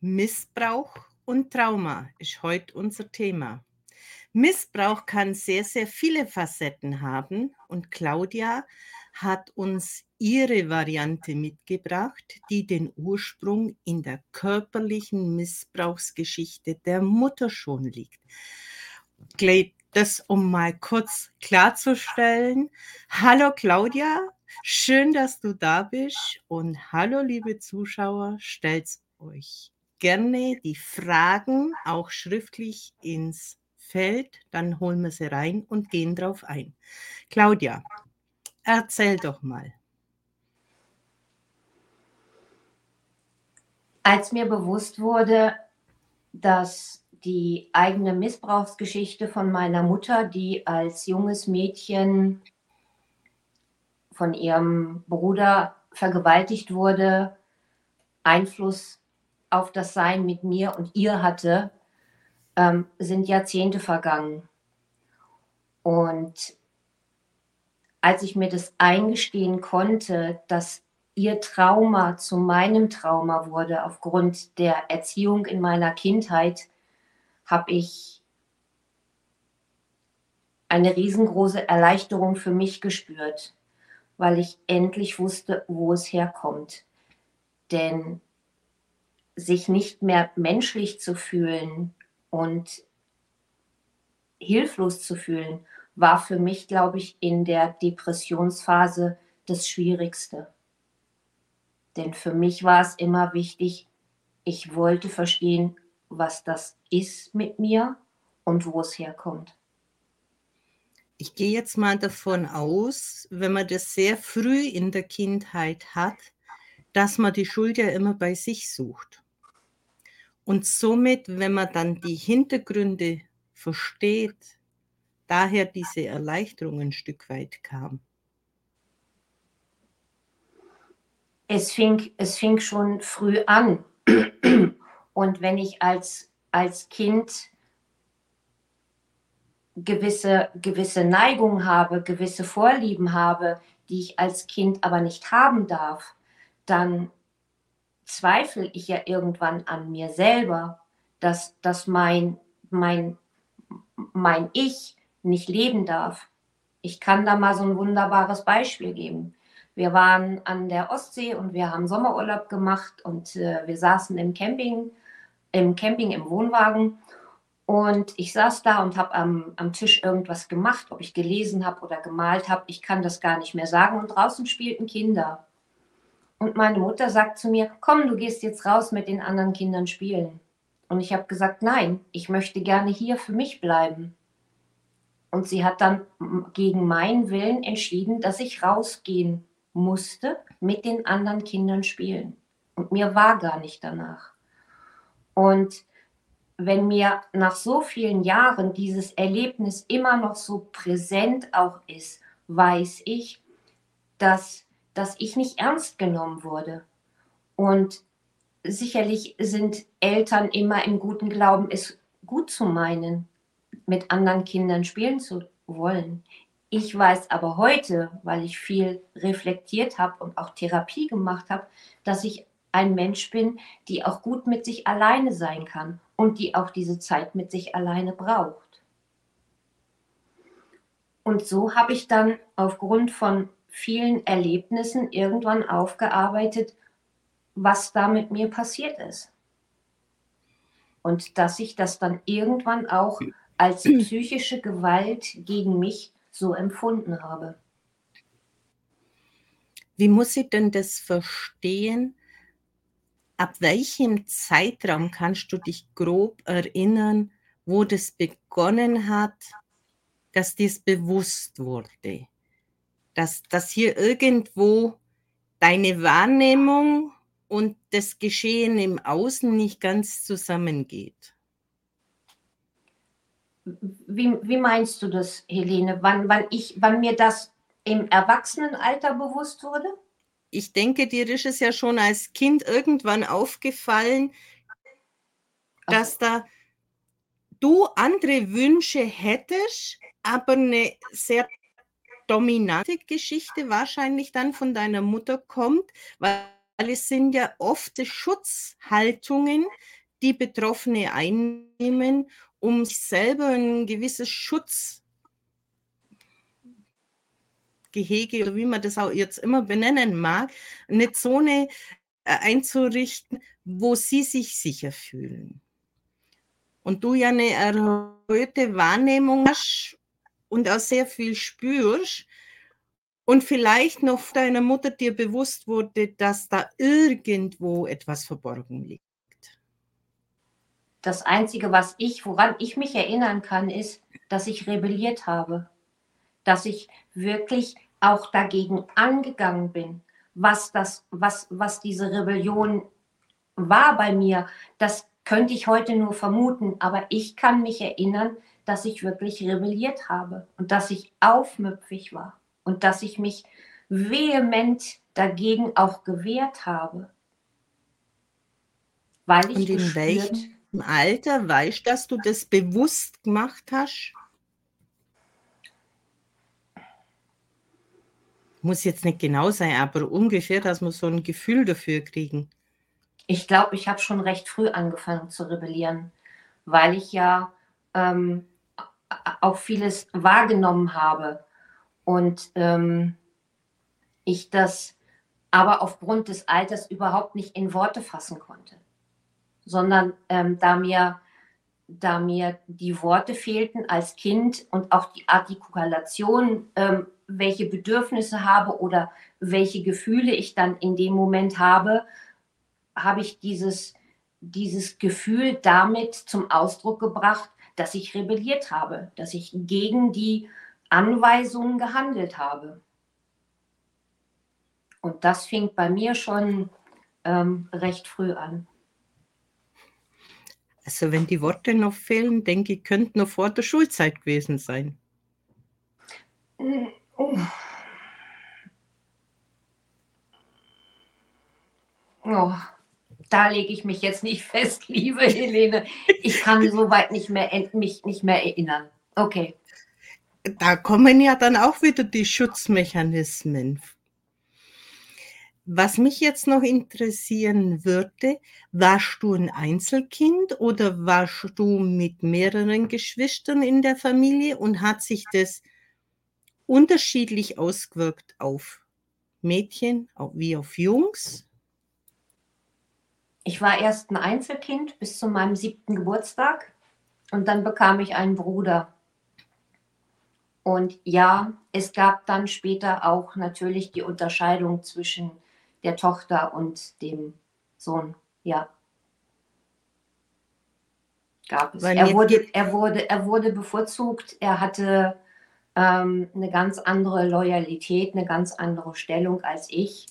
Missbrauch und Trauma ist heute unser Thema. Missbrauch kann sehr, sehr viele Facetten haben und Claudia hat uns ihre Variante mitgebracht, die den Ursprung in der körperlichen Missbrauchsgeschichte der Mutter schon liegt. Das, um mal kurz klarzustellen. Hallo Claudia, schön, dass du da bist und hallo liebe Zuschauer, stellt euch gerne die Fragen auch schriftlich ins Feld, dann holen wir sie rein und gehen drauf ein. Claudia, erzähl doch mal. Als mir bewusst wurde, dass die eigene Missbrauchsgeschichte von meiner Mutter, die als junges Mädchen von ihrem Bruder vergewaltigt wurde, Einfluss auf das Sein mit mir und ihr hatte, ähm, sind Jahrzehnte vergangen. Und als ich mir das eingestehen konnte, dass ihr Trauma zu meinem Trauma wurde aufgrund der Erziehung in meiner Kindheit, habe ich eine riesengroße Erleichterung für mich gespürt, weil ich endlich wusste, wo es herkommt. Denn sich nicht mehr menschlich zu fühlen und hilflos zu fühlen, war für mich, glaube ich, in der Depressionsphase das Schwierigste. Denn für mich war es immer wichtig, ich wollte verstehen, was das ist mit mir und wo es herkommt. Ich gehe jetzt mal davon aus, wenn man das sehr früh in der Kindheit hat, dass man die Schuld ja immer bei sich sucht. Und somit, wenn man dann die Hintergründe versteht, daher diese Erleichterung ein Stück weit kam. Es fing, es fing schon früh an. Und wenn ich als, als Kind gewisse, gewisse Neigungen habe, gewisse Vorlieben habe, die ich als Kind aber nicht haben darf, dann zweifle ich ja irgendwann an mir selber, dass, dass mein, mein, mein Ich nicht leben darf. Ich kann da mal so ein wunderbares Beispiel geben. Wir waren an der Ostsee und wir haben Sommerurlaub gemacht und äh, wir saßen im Camping, im Camping im Wohnwagen und ich saß da und habe am, am Tisch irgendwas gemacht, ob ich gelesen habe oder gemalt habe. Ich kann das gar nicht mehr sagen. Und draußen spielten Kinder. Und meine Mutter sagt zu mir, komm, du gehst jetzt raus mit den anderen Kindern spielen. Und ich habe gesagt, nein, ich möchte gerne hier für mich bleiben. Und sie hat dann gegen meinen Willen entschieden, dass ich rausgehen musste, mit den anderen Kindern spielen. Und mir war gar nicht danach. Und wenn mir nach so vielen Jahren dieses Erlebnis immer noch so präsent auch ist, weiß ich, dass dass ich nicht ernst genommen wurde. Und sicherlich sind Eltern immer im guten Glauben, es gut zu meinen, mit anderen Kindern spielen zu wollen. Ich weiß aber heute, weil ich viel reflektiert habe und auch Therapie gemacht habe, dass ich ein Mensch bin, die auch gut mit sich alleine sein kann und die auch diese Zeit mit sich alleine braucht. Und so habe ich dann aufgrund von vielen Erlebnissen irgendwann aufgearbeitet, was da mit mir passiert ist. Und dass ich das dann irgendwann auch als psychische Gewalt gegen mich so empfunden habe. Wie muss ich denn das verstehen? Ab welchem Zeitraum kannst du dich grob erinnern, wo das begonnen hat, dass dies bewusst wurde? Dass, dass hier irgendwo deine Wahrnehmung und das Geschehen im Außen nicht ganz zusammengeht. Wie, wie meinst du das, Helene? Wann, wann, ich, wann mir das im Erwachsenenalter bewusst wurde? Ich denke, dir ist es ja schon als Kind irgendwann aufgefallen, dass da du andere Wünsche hättest, aber eine sehr dominante Geschichte wahrscheinlich dann von deiner Mutter kommt, weil es sind ja oft Schutzhaltungen, die Betroffene einnehmen, um sich selber ein gewisses Schutzgehege oder wie man das auch jetzt immer benennen mag, eine Zone äh, einzurichten, wo sie sich sicher fühlen. Und du ja eine erhöhte Wahrnehmung hast und auch sehr viel spürst, und vielleicht noch deiner Mutter dir bewusst wurde, dass da irgendwo etwas verborgen liegt. Das Einzige, was ich, woran ich mich erinnern kann, ist, dass ich rebelliert habe. Dass ich wirklich auch dagegen angegangen bin. Was, das, was, was diese Rebellion war bei mir, das könnte ich heute nur vermuten. Aber ich kann mich erinnern, dass ich wirklich rebelliert habe und dass ich aufmüpfig war und dass ich mich vehement dagegen auch gewehrt habe. Weil ich und in welchem Alter weißt du, dass du das bewusst gemacht hast? Muss jetzt nicht genau sein, aber ungefähr, dass wir so ein Gefühl dafür kriegen. Ich glaube, ich habe schon recht früh angefangen zu rebellieren, weil ich ja ähm, auch vieles wahrgenommen habe. Und ähm, ich das aber aufgrund des Alters überhaupt nicht in Worte fassen konnte, sondern ähm, da, mir, da mir die Worte fehlten als Kind und auch die Artikulation, ähm, welche Bedürfnisse habe oder welche Gefühle ich dann in dem Moment habe, habe ich dieses, dieses Gefühl damit zum Ausdruck gebracht, dass ich rebelliert habe, dass ich gegen die Anweisungen gehandelt habe. Und das fing bei mir schon ähm, recht früh an. Also wenn die Worte noch fehlen, denke ich, könnte noch vor der Schulzeit gewesen sein. Oh. Oh, da lege ich mich jetzt nicht fest, liebe Helene. Ich kann soweit nicht mehr, mich nicht mehr erinnern. Okay da kommen ja dann auch wieder die Schutzmechanismen. Was mich jetzt noch interessieren würde, warst du ein Einzelkind oder warst du mit mehreren Geschwistern in der Familie und hat sich das unterschiedlich ausgewirkt auf Mädchen wie auf Jungs? Ich war erst ein Einzelkind bis zu meinem siebten Geburtstag und dann bekam ich einen Bruder. Und ja, es gab dann später auch natürlich die Unterscheidung zwischen der Tochter und dem Sohn. Ja. Gab es. Er wurde, er, wurde, er wurde bevorzugt, er hatte ähm, eine ganz andere Loyalität, eine ganz andere Stellung als ich.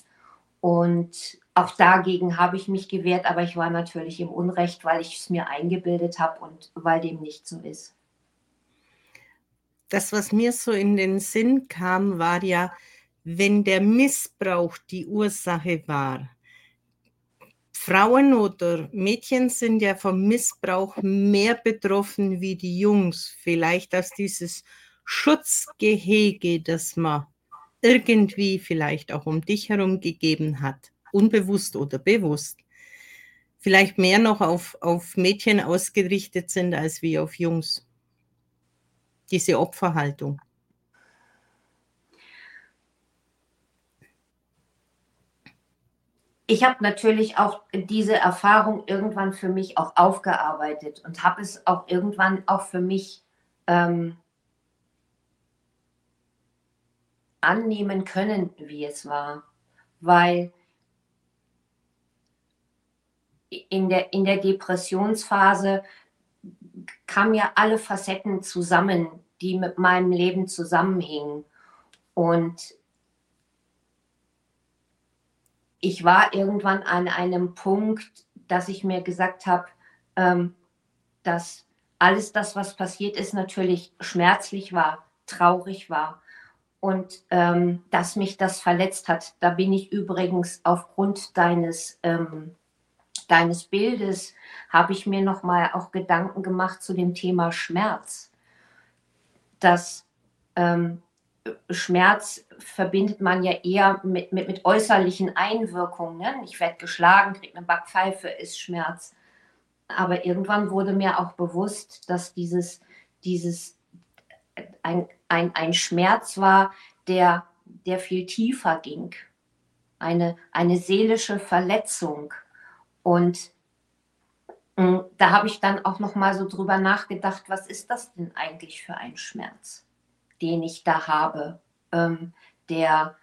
Und auch dagegen habe ich mich gewehrt, aber ich war natürlich im Unrecht, weil ich es mir eingebildet habe und weil dem nicht so ist das, was mir so in den Sinn kam, war ja, wenn der Missbrauch die Ursache war. Frauen oder Mädchen sind ja vom Missbrauch mehr betroffen wie die Jungs. Vielleicht aus dieses Schutzgehege, das man irgendwie vielleicht auch um dich herum gegeben hat, unbewusst oder bewusst. Vielleicht mehr noch auf, auf Mädchen ausgerichtet sind als wie auf Jungs diese Opferhaltung? Ich habe natürlich auch diese Erfahrung irgendwann für mich auch aufgearbeitet und habe es auch irgendwann auch für mich ähm, annehmen können, wie es war. Weil in der, in der Depressionsphase kamen ja alle Facetten zusammen, die mit meinem Leben zusammenhingen. Und ich war irgendwann an einem Punkt, dass ich mir gesagt habe, ähm, dass alles das, was passiert ist, natürlich schmerzlich war, traurig war und ähm, dass mich das verletzt hat. Da bin ich übrigens aufgrund deines ähm, deines Bildes habe ich mir noch mal auch Gedanken gemacht zu dem Thema Schmerz. Dass ähm, Schmerz verbindet man ja eher mit, mit, mit äußerlichen Einwirkungen. Ne? Ich werde geschlagen, kriege eine Backpfeife, ist Schmerz. Aber irgendwann wurde mir auch bewusst, dass dieses, dieses ein, ein, ein Schmerz war, der, der viel tiefer ging. Eine, eine seelische Verletzung. Und hm, da habe ich dann auch noch mal so drüber nachgedacht, was ist das denn eigentlich für ein Schmerz, den ich da habe, ähm, der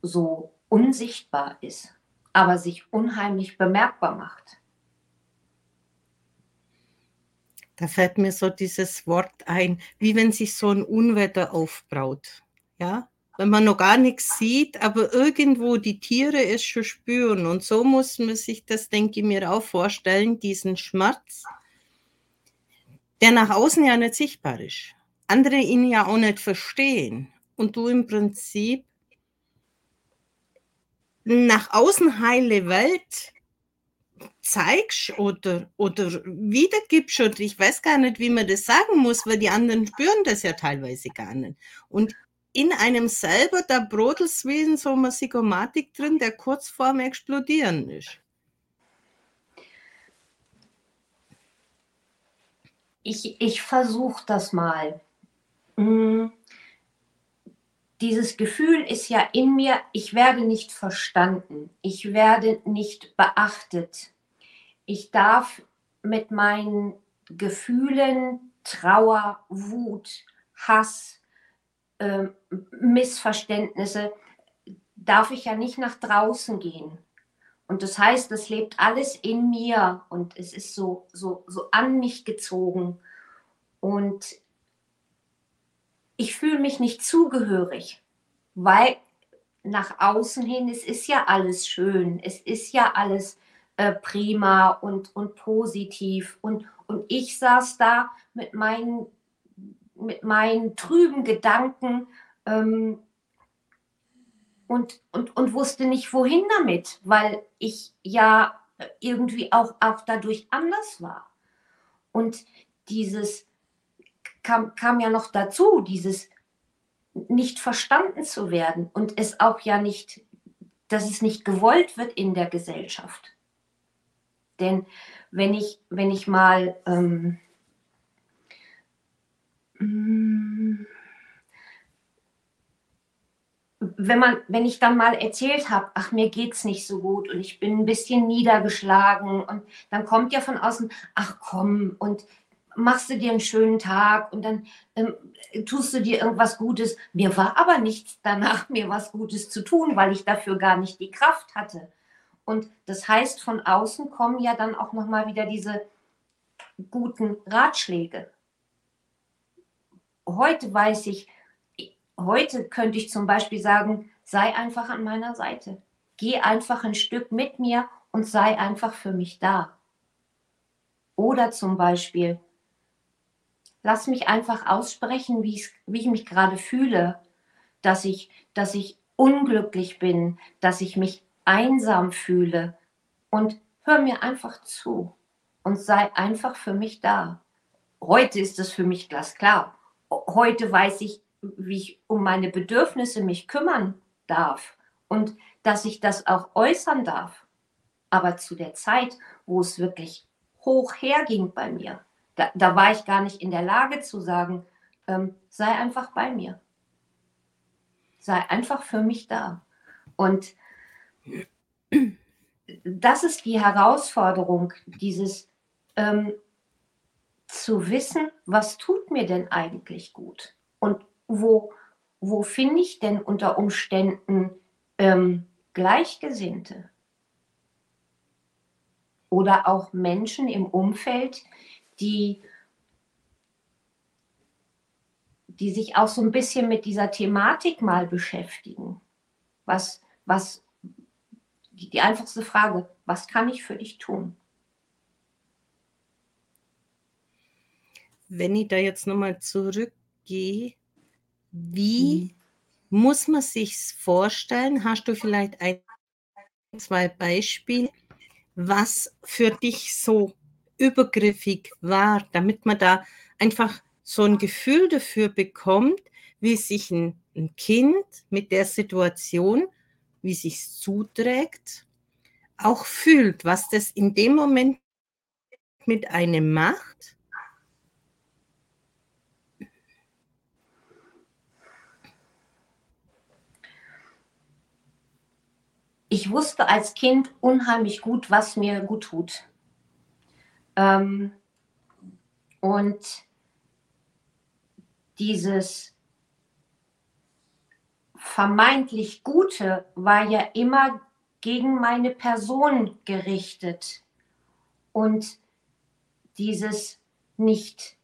so unsichtbar ist, aber sich unheimlich bemerkbar macht. Da fällt mir so dieses Wort ein, wie wenn sich so ein Unwetter aufbraut. Ja, wenn man noch gar nichts sieht, aber irgendwo die Tiere es schon spüren. Und so muss man sich das, denke ich mir, auch vorstellen, diesen Schmerz, der nach außen ja nicht sichtbar ist. Andere ihn ja auch nicht verstehen. Und du im Prinzip nach außen heile Welt zeigst oder, oder wiedergibst oder ich weiß gar nicht, wie man das sagen muss, weil die anderen spüren das ja teilweise gar nicht. Und in einem selber, wie in so einer Psychomatik drin, der kurz vorm Explodieren ist. Ich, ich versuche das mal. Hm. Dieses Gefühl ist ja in mir, ich werde nicht verstanden, ich werde nicht beachtet. Ich darf mit meinen Gefühlen, Trauer, Wut, Hass, äh, Missverständnisse, darf ich ja nicht nach draußen gehen. Und das heißt, das lebt alles in mir und es ist so, so, so an mich gezogen. Und ich fühle mich nicht zugehörig, weil nach außen hin, es ist ja alles schön, es ist ja alles äh, prima und, und positiv. Und, und ich saß da mit meinen mit meinen trüben Gedanken ähm, und, und, und wusste nicht, wohin damit, weil ich ja irgendwie auch, auch dadurch anders war. Und dieses kam, kam ja noch dazu, dieses nicht verstanden zu werden und es auch ja nicht, dass es nicht gewollt wird in der Gesellschaft. Denn wenn ich, wenn ich mal ähm, wenn man, wenn ich dann mal erzählt habe, ach, mir geht's nicht so gut und ich bin ein bisschen niedergeschlagen und dann kommt ja von außen, ach komm, und machst du dir einen schönen Tag und dann ähm, tust du dir irgendwas Gutes. Mir war aber nichts danach, mir was Gutes zu tun, weil ich dafür gar nicht die Kraft hatte. Und das heißt, von außen kommen ja dann auch nochmal wieder diese guten Ratschläge heute weiß ich, heute könnte ich zum Beispiel sagen, sei einfach an meiner Seite. Geh einfach ein Stück mit mir und sei einfach für mich da. Oder zum Beispiel, lass mich einfach aussprechen, wie ich, wie ich mich gerade fühle, dass ich, dass ich unglücklich bin, dass ich mich einsam fühle und hör mir einfach zu und sei einfach für mich da. Heute ist es für mich glasklar heute weiß ich, wie ich um meine Bedürfnisse mich kümmern darf und dass ich das auch äußern darf. Aber zu der Zeit, wo es wirklich hoch herging bei mir, da, da war ich gar nicht in der Lage zu sagen, ähm, sei einfach bei mir. Sei einfach für mich da. Und das ist die Herausforderung, dieses ähm, zu wissen, was tut mir denn eigentlich gut und wo, wo finde ich denn unter Umständen ähm, Gleichgesinnte oder auch Menschen im Umfeld, die, die sich auch so ein bisschen mit dieser Thematik mal beschäftigen. Was, was, die, die einfachste Frage, was kann ich für dich tun? Wenn ich da jetzt nochmal zurückgehe, wie mhm. muss man sich vorstellen? Hast du vielleicht ein, zwei Beispiele, was für dich so übergriffig war, damit man da einfach so ein Gefühl dafür bekommt, wie sich ein, ein Kind mit der Situation, wie sich zuträgt, auch fühlt, was das in dem Moment mit einem macht. Ich wusste als Kind unheimlich gut, was mir gut tut. Ähm, und dieses vermeintlich Gute war ja immer gegen meine Person gerichtet. Und dieses nicht,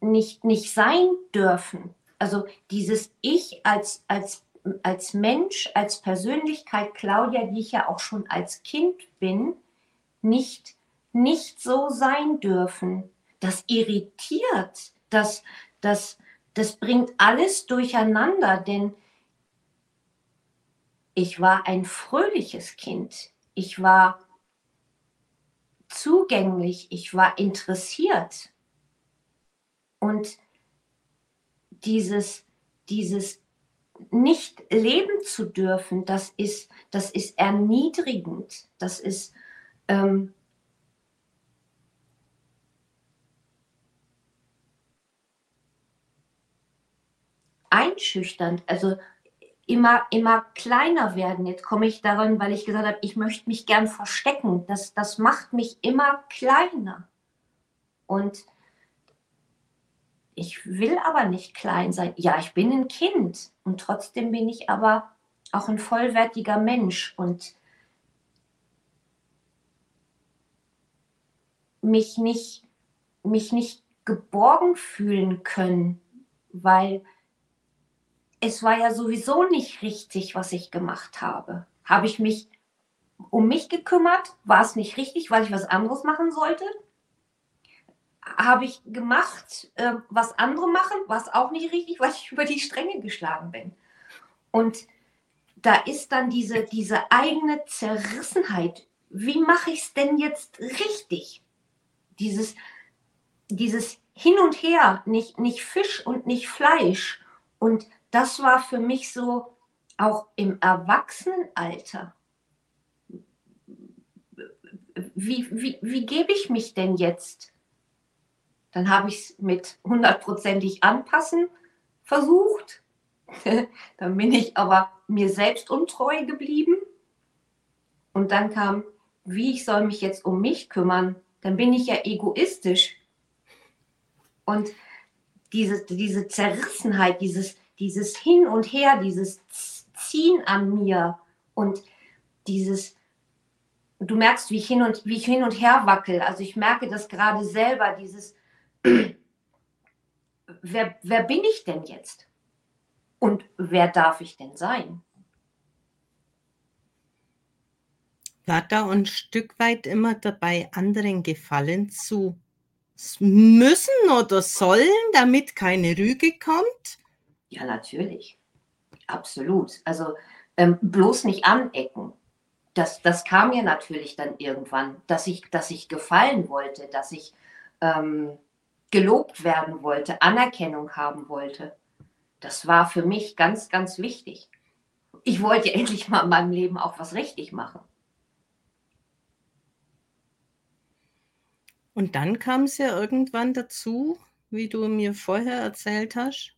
nicht, nicht sein dürfen, also dieses Ich als, als, als Mensch, als Persönlichkeit, Claudia, die ich ja auch schon als Kind bin, nicht, nicht so sein dürfen. Das irritiert, das, das, das bringt alles durcheinander, denn ich war ein fröhliches Kind. Ich war zugänglich, ich war interessiert. Und dieses, dieses nicht leben zu dürfen, das ist, das ist erniedrigend, das ist ähm, einschüchternd. Also immer, immer kleiner werden. Jetzt komme ich daran, weil ich gesagt habe, ich möchte mich gern verstecken. Das, das macht mich immer kleiner. Und ich will aber nicht klein sein. Ja, ich bin ein Kind und trotzdem bin ich aber auch ein vollwertiger Mensch und mich nicht, mich nicht geborgen fühlen können, weil es war ja sowieso nicht richtig, was ich gemacht habe. Habe ich mich um mich gekümmert? War es nicht richtig, weil ich was anderes machen sollte? Habe ich gemacht, äh, was andere machen? War es auch nicht richtig, weil ich über die Stränge geschlagen bin? Und da ist dann diese, diese eigene Zerrissenheit. Wie mache ich es denn jetzt richtig? Dieses, dieses Hin und Her, nicht, nicht Fisch und nicht Fleisch. Und das war für mich so auch im Erwachsenenalter. Wie, wie, wie gebe ich mich denn jetzt? Dann habe ich es mit hundertprozentig anpassen versucht. dann bin ich aber mir selbst untreu geblieben. Und dann kam, wie ich soll mich jetzt um mich kümmern? Dann bin ich ja egoistisch. Und diese, diese Zerrissenheit, dieses, dieses Hin und Her, dieses Ziehen an mir und dieses, du merkst, wie ich hin und, wie ich hin und her wackel. Also ich merke das gerade selber, dieses, wer, wer bin ich denn jetzt? Und wer darf ich denn sein? War da ein Stück weit immer dabei, anderen Gefallen zu müssen oder sollen, damit keine Rüge kommt? Ja, natürlich. Absolut. Also ähm, bloß nicht anecken. Das, das kam mir natürlich dann irgendwann, dass ich, dass ich gefallen wollte, dass ich ähm, gelobt werden wollte, Anerkennung haben wollte. Das war für mich ganz, ganz wichtig. Ich wollte endlich mal in meinem Leben auch was richtig machen. Und dann kam es ja irgendwann dazu, wie du mir vorher erzählt hast,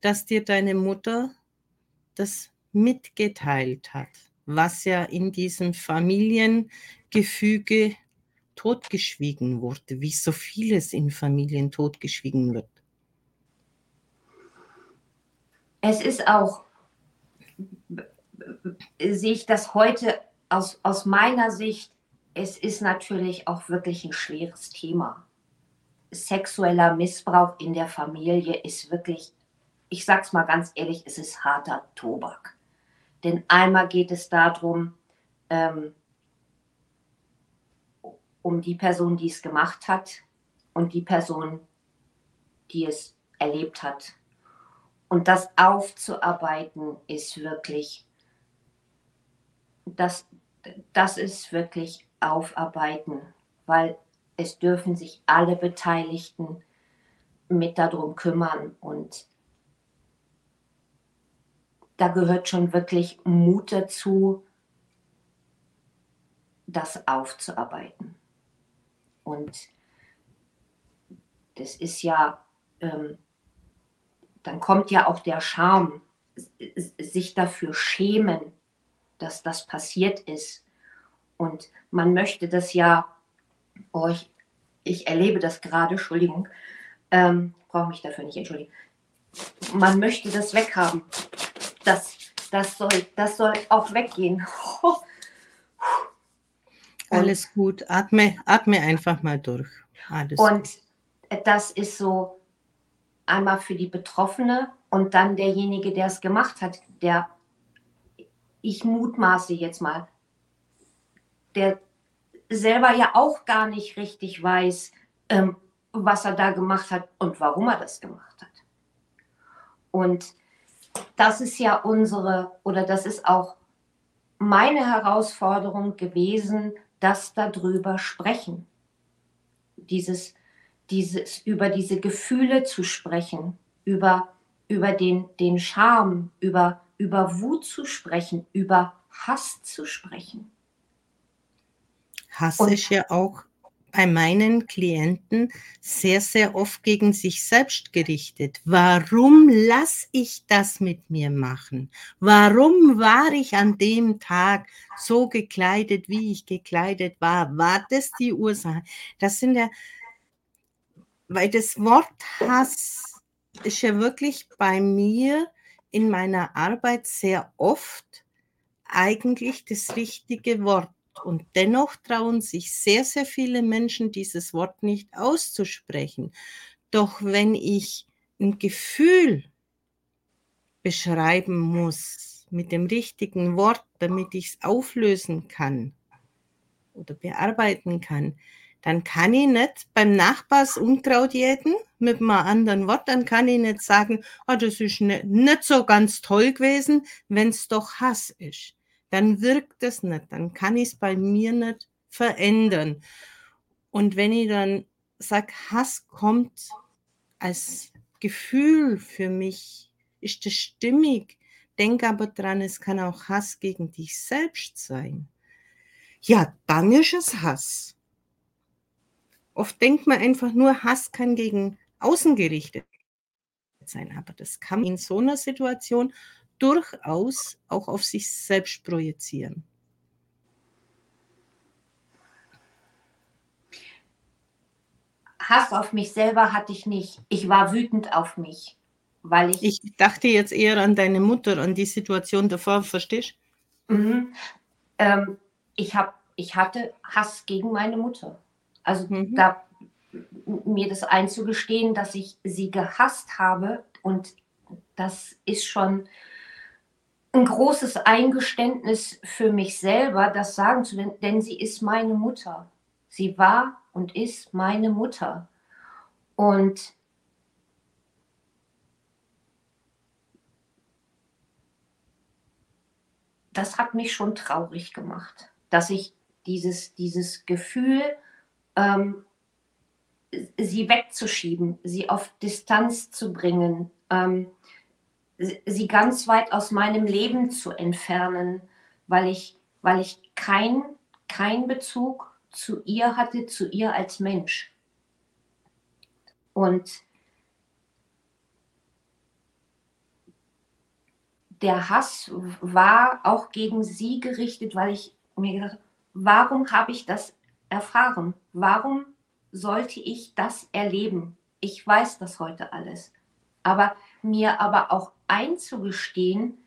dass dir deine Mutter das mitgeteilt hat, was ja in diesem Familiengefüge totgeschwiegen wurde, wie so vieles in Familien totgeschwiegen wird. Es ist auch, sehe ich das heute aus, aus meiner Sicht, es ist natürlich auch wirklich ein schweres Thema. Sexueller Missbrauch in der Familie ist wirklich ich sag's mal ganz ehrlich, es ist harter Tobak. Denn einmal geht es darum, ähm, um die Person, die es gemacht hat und die Person, die es erlebt hat. Und das aufzuarbeiten ist wirklich, das, das ist wirklich aufarbeiten, weil es dürfen sich alle Beteiligten mit darum kümmern und da gehört schon wirklich Mut dazu, das aufzuarbeiten. Und das ist ja, ähm, dann kommt ja auch der Charme, sich dafür schämen, dass das passiert ist. Und man möchte das ja, oh, ich, ich erlebe das gerade, Entschuldigung, ähm, brauche mich dafür nicht entschuldigen. Man möchte das weghaben. Das, das, soll, das soll auch weggehen. Alles gut. Atme, atme einfach mal durch. Alles und gut. das ist so einmal für die Betroffene und dann derjenige, der es gemacht hat, der, ich mutmaße jetzt mal, der selber ja auch gar nicht richtig weiß, ähm, was er da gemacht hat und warum er das gemacht hat. Und das ist ja unsere, oder das ist auch meine Herausforderung gewesen, das darüber sprechen. Dieses, dieses, über diese Gefühle zu sprechen, über, über den, den Charme, über, über Wut zu sprechen, über Hass zu sprechen. Hass Und, ist ja auch bei meinen Klienten sehr, sehr oft gegen sich selbst gerichtet. Warum lasse ich das mit mir machen? Warum war ich an dem Tag so gekleidet, wie ich gekleidet war? War das die Ursache? Das sind ja, weil das Wort Hass ist ja wirklich bei mir in meiner Arbeit sehr oft eigentlich das richtige Wort und dennoch trauen sich sehr, sehr viele Menschen, dieses Wort nicht auszusprechen. Doch wenn ich ein Gefühl beschreiben muss mit dem richtigen Wort, damit ich es auflösen kann oder bearbeiten kann, dann kann ich nicht beim Nachbars Unkraut jäten mit einem anderen Wort, dann kann ich nicht sagen, oh, das ist nicht, nicht so ganz toll gewesen, wenn es doch Hass ist dann wirkt es nicht, dann kann ich es bei mir nicht verändern. Und wenn ich dann sage, Hass kommt als Gefühl für mich, ist das stimmig. Denk aber dran, es kann auch Hass gegen dich selbst sein. Ja, dann ist es Hass. Oft denkt man einfach nur, Hass kann gegen außen gerichtet sein, aber das kann in so einer Situation durchaus auch auf sich selbst projizieren. Hass auf mich selber hatte ich nicht. Ich war wütend auf mich, weil ich. Ich dachte jetzt eher an deine Mutter, an die Situation davor, verstehst du? Mhm. Ähm, ich, hab, ich hatte Hass gegen meine Mutter. Also mhm. da, mir das einzugestehen, dass ich sie gehasst habe und das ist schon ein großes Eingeständnis für mich selber, das sagen zu können, denn sie ist meine Mutter. Sie war und ist meine Mutter. Und das hat mich schon traurig gemacht, dass ich dieses, dieses Gefühl, ähm, sie wegzuschieben, sie auf Distanz zu bringen, ähm, sie ganz weit aus meinem Leben zu entfernen, weil ich, weil ich keinen kein Bezug zu ihr hatte, zu ihr als Mensch. Und der Hass war auch gegen sie gerichtet, weil ich mir gedacht habe, warum habe ich das erfahren? Warum sollte ich das erleben? Ich weiß das heute alles. Aber mir aber auch einzugestehen,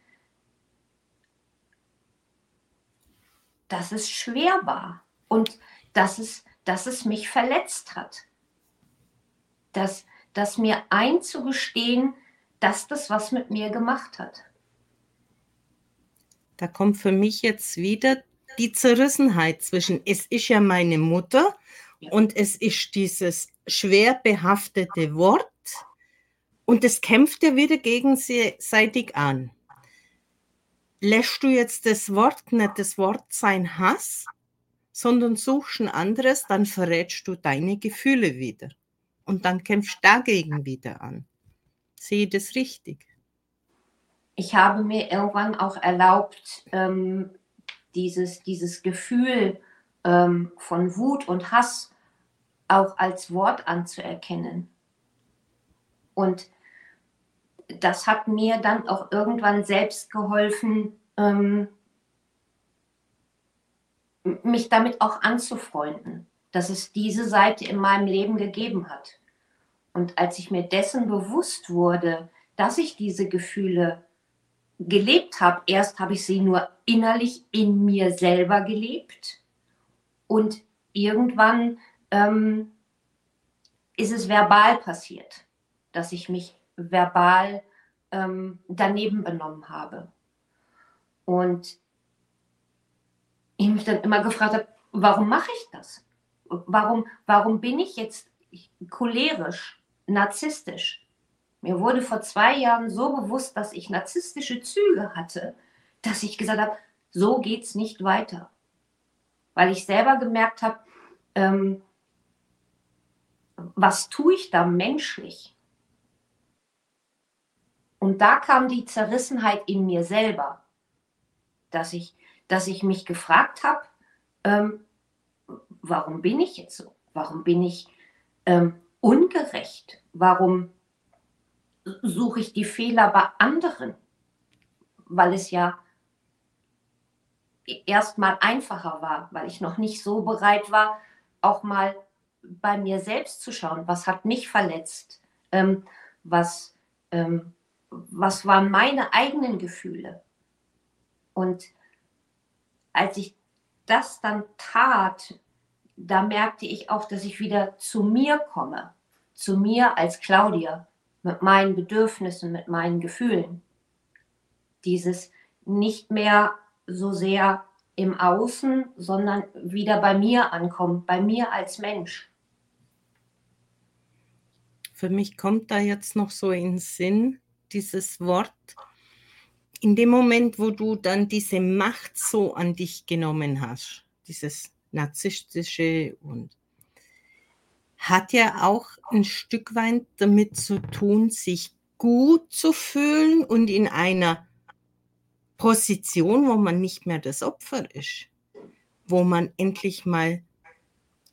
dass es schwer war und dass es, dass es mich verletzt hat. Dass, dass mir einzugestehen, dass das was mit mir gemacht hat. Da kommt für mich jetzt wieder die Zerrissenheit zwischen, es ist ja meine Mutter ja. und es ist dieses schwer behaftete Wort und es kämpft ja wieder gegenseitig an. Lässt du jetzt das Wort nicht das Wort sein Hass, sondern suchst ein anderes, dann verrätst du deine Gefühle wieder. Und dann kämpfst dagegen wieder an. Sehe das richtig? ich habe mir irgendwann auch erlaubt, ähm, dieses, dieses Gefühl ähm, von Wut und Hass auch als Wort anzuerkennen. Und das hat mir dann auch irgendwann selbst geholfen, ähm, mich damit auch anzufreunden, dass es diese Seite in meinem Leben gegeben hat. Und als ich mir dessen bewusst wurde, dass ich diese Gefühle gelebt habe, erst habe ich sie nur innerlich in mir selber gelebt und irgendwann ähm, ist es verbal passiert, dass ich mich verbal ähm, daneben benommen habe. Und ich mich dann immer gefragt habe, warum mache ich das? Warum, warum bin ich jetzt cholerisch, narzisstisch? Mir wurde vor zwei Jahren so bewusst, dass ich narzisstische Züge hatte, dass ich gesagt habe, so geht es nicht weiter. Weil ich selber gemerkt habe, ähm, was tue ich da menschlich? Und da kam die Zerrissenheit in mir selber, dass ich, dass ich mich gefragt habe, ähm, warum bin ich jetzt so? Warum bin ich ähm, ungerecht? Warum suche ich die Fehler bei anderen? Weil es ja erstmal einfacher war, weil ich noch nicht so bereit war, auch mal bei mir selbst zu schauen, was hat mich verletzt, ähm, was, ähm, was waren meine eigenen Gefühle. Und als ich das dann tat, da merkte ich auch, dass ich wieder zu mir komme, zu mir als Claudia, mit meinen Bedürfnissen, mit meinen Gefühlen. Dieses nicht mehr so sehr im Außen, sondern wieder bei mir ankommen, bei mir als Mensch. Für mich kommt da jetzt noch so in Sinn dieses Wort. In dem Moment, wo du dann diese Macht so an dich genommen hast, dieses narzisstische und hat ja auch ein Stück weit damit zu tun, sich gut zu fühlen und in einer Position, wo man nicht mehr das Opfer ist, wo man endlich mal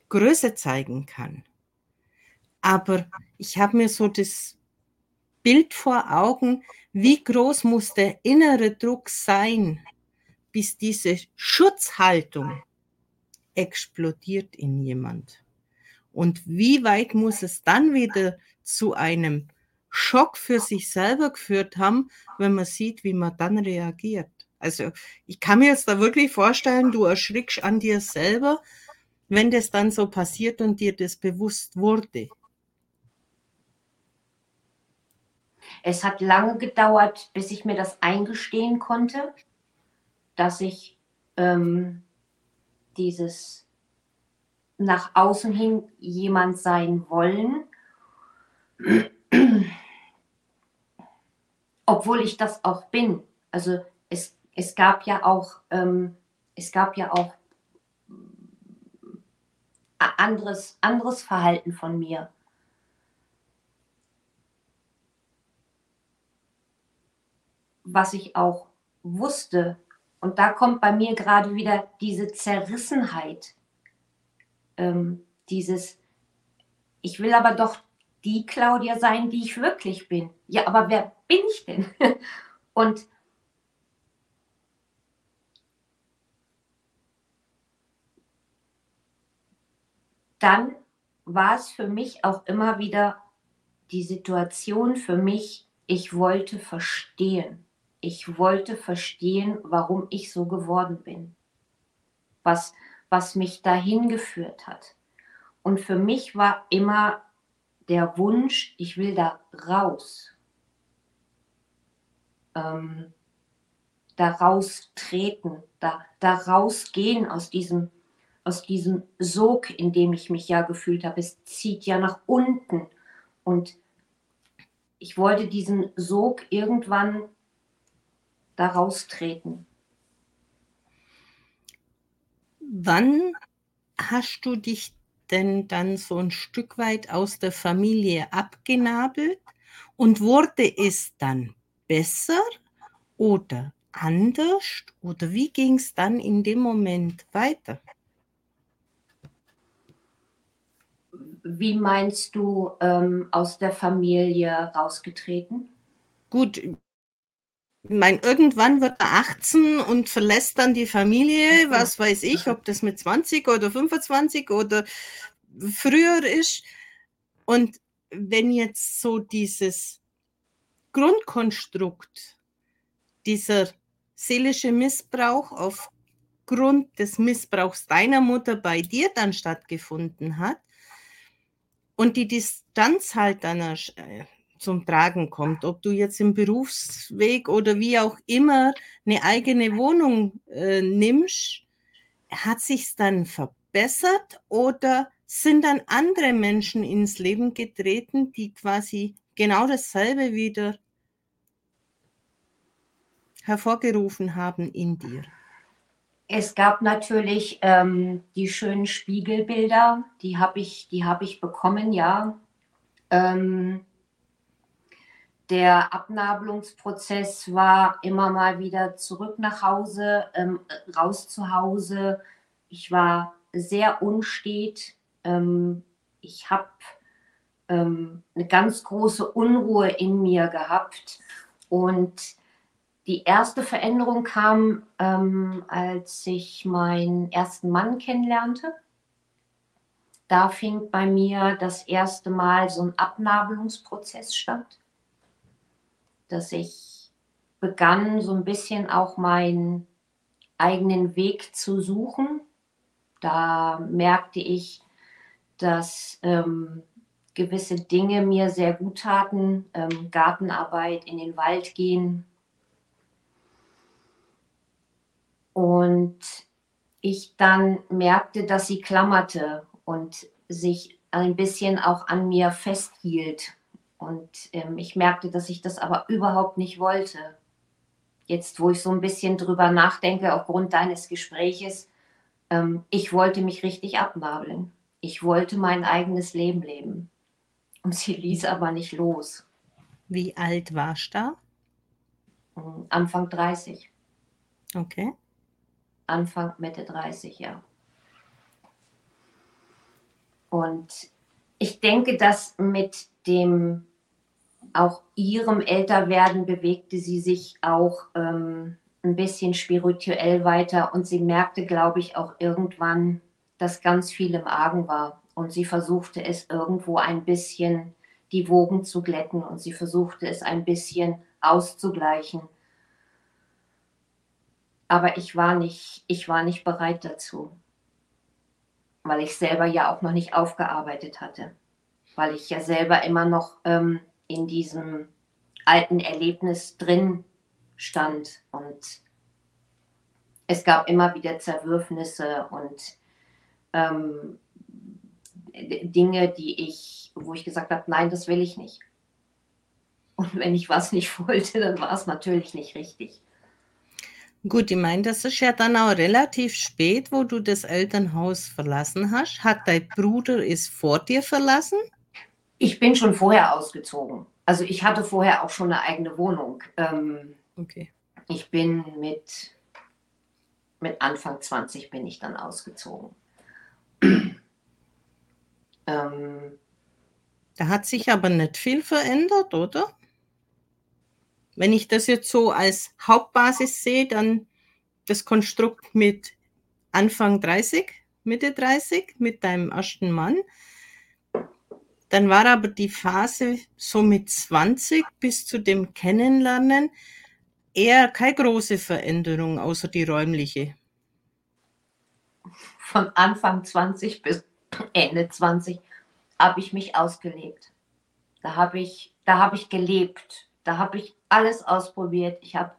Größe zeigen kann. Aber ich habe mir so das Bild vor Augen, wie groß muss der innere Druck sein, bis diese Schutzhaltung explodiert in jemand. Und wie weit muss es dann wieder zu einem Schock für sich selber geführt haben, wenn man sieht, wie man dann reagiert. Also ich kann mir jetzt da wirklich vorstellen, du erschrickst an dir selber, wenn das dann so passiert und dir das bewusst wurde. Es hat lange gedauert, bis ich mir das eingestehen konnte, dass ich ähm, dieses nach außen hin jemand sein wollen obwohl ich das auch bin. Also es, es gab ja auch, ähm, es gab ja auch anderes, anderes Verhalten von mir. Was ich auch wusste, und da kommt bei mir gerade wieder diese Zerrissenheit, ähm, dieses, ich will aber doch die Claudia sein, die ich wirklich bin. Ja, aber wer bin ich denn? Und dann war es für mich auch immer wieder die Situation für mich, ich wollte verstehen. Ich wollte verstehen, warum ich so geworden bin. Was, was mich dahin geführt hat. Und für mich war immer der Wunsch, ich will da raus. Ähm, da raustreten, da, da rausgehen aus diesem, aus diesem Sog, in dem ich mich ja gefühlt habe. Es zieht ja nach unten. Und ich wollte diesen Sog irgendwann da raustreten. Wann hast du dich denn dann so ein Stück weit aus der Familie abgenabelt und wurde es dann besser oder anders? Oder wie ging es dann in dem Moment weiter? Wie meinst du ähm, aus der Familie rausgetreten? Gut, ich meine, irgendwann wird er 18 und verlässt dann die Familie, was weiß ich, ob das mit 20 oder 25 oder früher ist. Und wenn jetzt so dieses Grundkonstrukt, dieser seelische Missbrauch aufgrund des Missbrauchs deiner Mutter bei dir dann stattgefunden hat und die Distanz halt dann äh, zum Tragen kommt, ob du jetzt im Berufsweg oder wie auch immer eine eigene Wohnung äh, nimmst, hat sich dann verbessert oder sind dann andere Menschen ins Leben getreten, die quasi genau dasselbe wieder hervorgerufen haben in dir? Es gab natürlich ähm, die schönen Spiegelbilder, die habe ich, hab ich bekommen, ja. Ähm, der Abnabelungsprozess war immer mal wieder zurück nach Hause, ähm, raus zu Hause. Ich war sehr unstet. Ähm, ich habe ähm, eine ganz große Unruhe in mir gehabt und die erste Veränderung kam, ähm, als ich meinen ersten Mann kennenlernte. Da fing bei mir das erste Mal so ein Abnabelungsprozess statt, dass ich begann, so ein bisschen auch meinen eigenen Weg zu suchen. Da merkte ich, dass ähm, gewisse Dinge mir sehr gut taten, ähm, Gartenarbeit, in den Wald gehen, Und ich dann merkte, dass sie klammerte und sich ein bisschen auch an mir festhielt. Und ähm, ich merkte, dass ich das aber überhaupt nicht wollte. Jetzt, wo ich so ein bisschen drüber nachdenke, aufgrund deines Gespräches, ähm, ich wollte mich richtig abnabeln. Ich wollte mein eigenes Leben leben. Und sie ließ aber nicht los. Wie alt warst du da? Anfang 30. Okay. Anfang, Mitte 30, ja. Und ich denke, dass mit dem auch ihrem Älterwerden bewegte sie sich auch ähm, ein bisschen spirituell weiter. Und sie merkte, glaube ich, auch irgendwann, dass ganz viel im Argen war. Und sie versuchte es irgendwo ein bisschen die Wogen zu glätten. Und sie versuchte es ein bisschen auszugleichen. Aber ich war nicht, ich war nicht bereit dazu, weil ich selber ja auch noch nicht aufgearbeitet hatte, weil ich ja selber immer noch ähm, in diesem alten Erlebnis drin stand und es gab immer wieder Zerwürfnisse und ähm, Dinge, die ich, wo ich gesagt habe, nein, das will ich nicht. Und wenn ich was nicht wollte, dann war es natürlich nicht richtig. Gut, ich meine, das ist ja dann auch relativ spät, wo du das Elternhaus verlassen hast. Hat dein Bruder es vor dir verlassen? Ich bin schon vorher ausgezogen. Also ich hatte vorher auch schon eine eigene Wohnung. Ähm, okay. Ich bin mit, mit Anfang 20 bin ich dann ausgezogen. ähm, da hat sich aber nicht viel verändert, oder? Wenn ich das jetzt so als Hauptbasis sehe, dann das Konstrukt mit Anfang 30, Mitte 30, mit deinem ersten Mann. Dann war aber die Phase so mit 20 bis zu dem Kennenlernen eher keine große Veränderung, außer die räumliche. Von Anfang 20 bis Ende 20 habe ich mich ausgelebt. Da habe ich, da habe ich gelebt. Da habe ich alles ausprobiert. Ich habe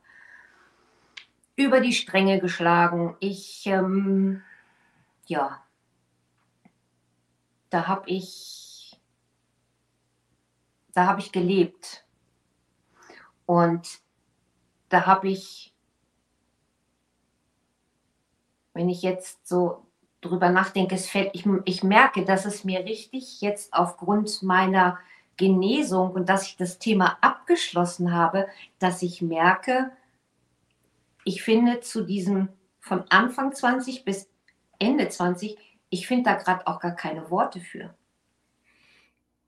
über die Stränge geschlagen. Ich, ähm, ja, da habe ich, da habe ich gelebt. Und da habe ich, wenn ich jetzt so drüber nachdenke, es fällt, ich, ich merke, dass es mir richtig jetzt aufgrund meiner Genesung und dass ich das Thema abgeschlossen habe, dass ich merke, ich finde zu diesem von Anfang 20 bis Ende 20, ich finde da gerade auch gar keine Worte für.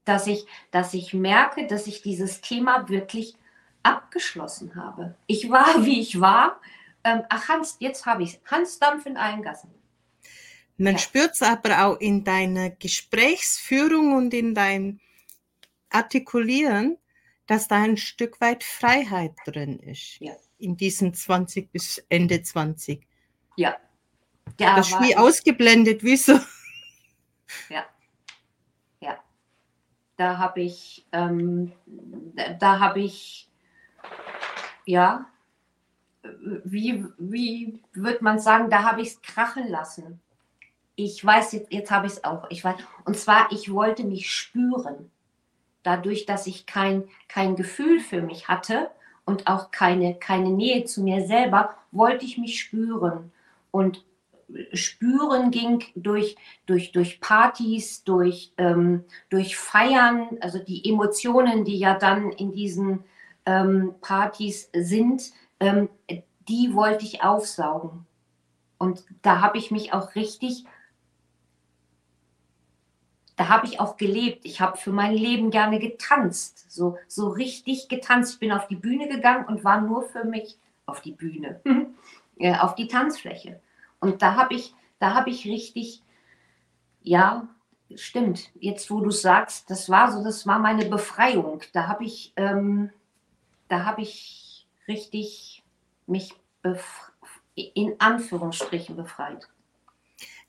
Dass ich, dass ich merke, dass ich dieses Thema wirklich abgeschlossen habe. Ich war, wie ich war. Ähm, ach, Hans, jetzt habe ich es. Hans Dampf in allen Gassen. Man ja. spürt es aber auch in deiner Gesprächsführung und in deinem Artikulieren, dass da ein Stück weit Freiheit drin ist. Ja. In diesen 20 bis Ende 20. Ja. ja das ist wie ausgeblendet, wie so. Ja. Ja. Da habe ich, ähm, da habe ich, ja, wie, wie würde man sagen, da habe ich es krachen lassen. Ich weiß, jetzt, jetzt habe ich es auch. Ich weiß, und zwar, ich wollte mich spüren dadurch, dass ich kein, kein Gefühl für mich hatte und auch keine, keine Nähe zu mir selber, wollte ich mich spüren. Und spüren ging durch, durch, durch Partys, durch, ähm, durch Feiern, also die Emotionen, die ja dann in diesen ähm, Partys sind, ähm, die wollte ich aufsaugen. Und da habe ich mich auch richtig da habe ich auch gelebt. Ich habe für mein Leben gerne getanzt, so, so richtig getanzt. Ich bin auf die Bühne gegangen und war nur für mich auf die Bühne, äh, auf die Tanzfläche. Und da habe ich, da habe ich richtig, ja, stimmt. Jetzt, wo du sagst, das war so, das war meine Befreiung. Da habe ich, ähm, da habe ich richtig mich in Anführungsstrichen befreit.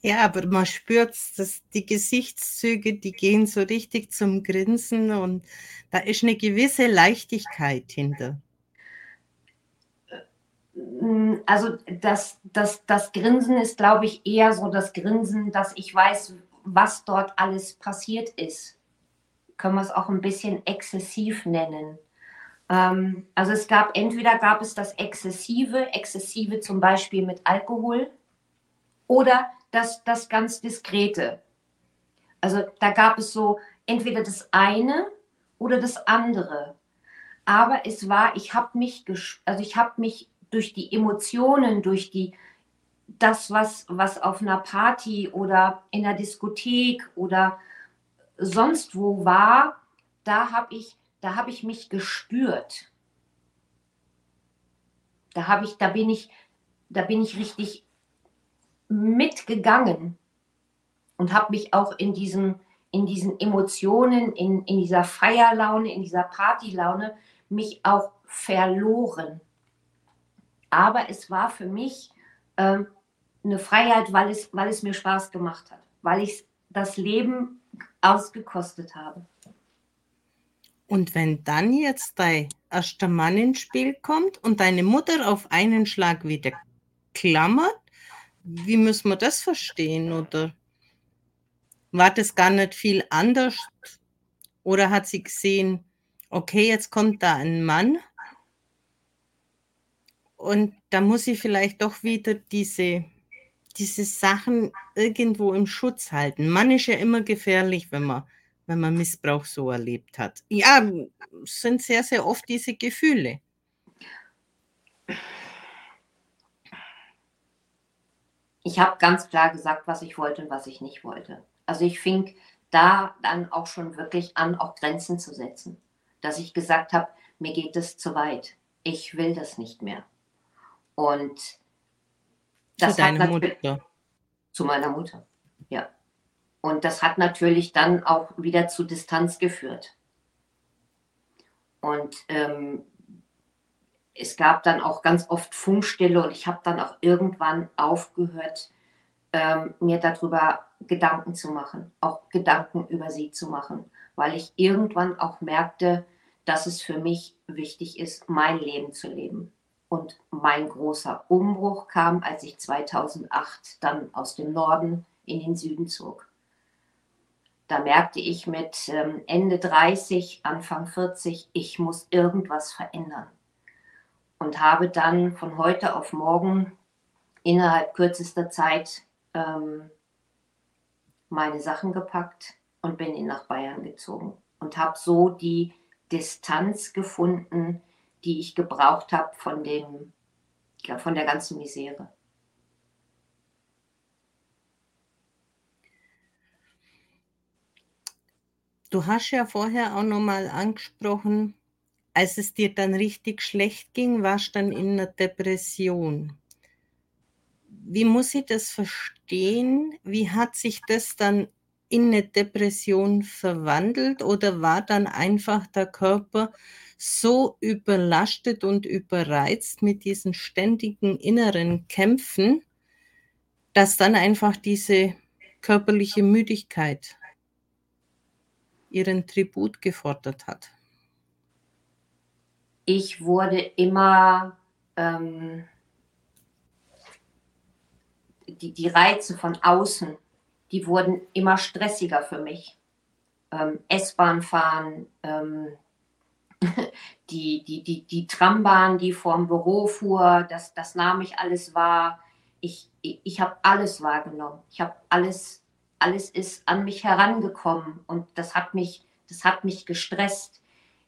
Ja, aber man spürt, dass die Gesichtszüge, die gehen so richtig zum Grinsen und da ist eine gewisse Leichtigkeit hinter. Mm, also das, das, das Grinsen ist, glaube ich, eher so das Grinsen, dass ich weiß, was dort alles passiert ist. Können wir es auch ein bisschen exzessiv nennen. Ähm, also es gab, entweder gab es das Exzessive, Exzessive zum Beispiel mit Alkohol, oder das, das ganz Diskrete. Also da gab es so entweder das eine oder das andere. Aber es war, ich habe mich, also ich habe mich durch die Emotionen, durch die, das, was, was auf einer Party oder in der Diskothek oder sonst wo war, da habe ich, da habe ich mich gespürt. Da habe ich, da bin ich, da bin ich richtig mitgegangen und habe mich auch in diesen, in diesen Emotionen, in, in dieser Feierlaune, in dieser Partylaune, mich auch verloren. Aber es war für mich ähm, eine Freiheit, weil es, weil es mir Spaß gemacht hat, weil ich das Leben ausgekostet habe. Und wenn dann jetzt dein erster Mann ins Spiel kommt und deine Mutter auf einen Schlag wieder klammert, wie müssen wir das verstehen? Oder war das gar nicht viel anders? Oder hat sie gesehen, okay, jetzt kommt da ein Mann und da muss sie vielleicht doch wieder diese, diese Sachen irgendwo im Schutz halten. Mann ist ja immer gefährlich, wenn man, wenn man Missbrauch so erlebt hat. Ja, sind sehr, sehr oft diese Gefühle. ich habe ganz klar gesagt, was ich wollte und was ich nicht wollte. Also ich fing da dann auch schon wirklich an, auch Grenzen zu setzen. Dass ich gesagt habe, mir geht es zu weit. Ich will das nicht mehr. Und das zu deiner Mutter. Zu meiner Mutter, ja. Und das hat natürlich dann auch wieder zu Distanz geführt. Und ähm, es gab dann auch ganz oft Funkstille und ich habe dann auch irgendwann aufgehört, ähm, mir darüber Gedanken zu machen, auch Gedanken über sie zu machen, weil ich irgendwann auch merkte, dass es für mich wichtig ist, mein Leben zu leben. Und mein großer Umbruch kam, als ich 2008 dann aus dem Norden in den Süden zog. Da merkte ich mit ähm, Ende 30, Anfang 40, ich muss irgendwas verändern und habe dann von heute auf morgen innerhalb kürzester Zeit ähm, meine Sachen gepackt und bin nach Bayern gezogen und habe so die Distanz gefunden, die ich gebraucht habe von ja, von der ganzen Misere. Du hast ja vorher auch nochmal angesprochen, als es dir dann richtig schlecht ging, warst du dann in einer Depression. Wie muss ich das verstehen? Wie hat sich das dann in eine Depression verwandelt oder war dann einfach der Körper so überlastet und überreizt mit diesen ständigen inneren Kämpfen, dass dann einfach diese körperliche Müdigkeit ihren Tribut gefordert hat? Ich wurde immer ähm, die, die Reize von außen die wurden immer stressiger für mich. Ähm, S-Bahn fahren, ähm, die, die, die, die Trambahn, die vorm Büro fuhr, das, das nahm ich alles wahr. Ich, ich, ich habe alles wahrgenommen. Ich habe alles, alles ist an mich herangekommen und das hat mich, das hat mich gestresst.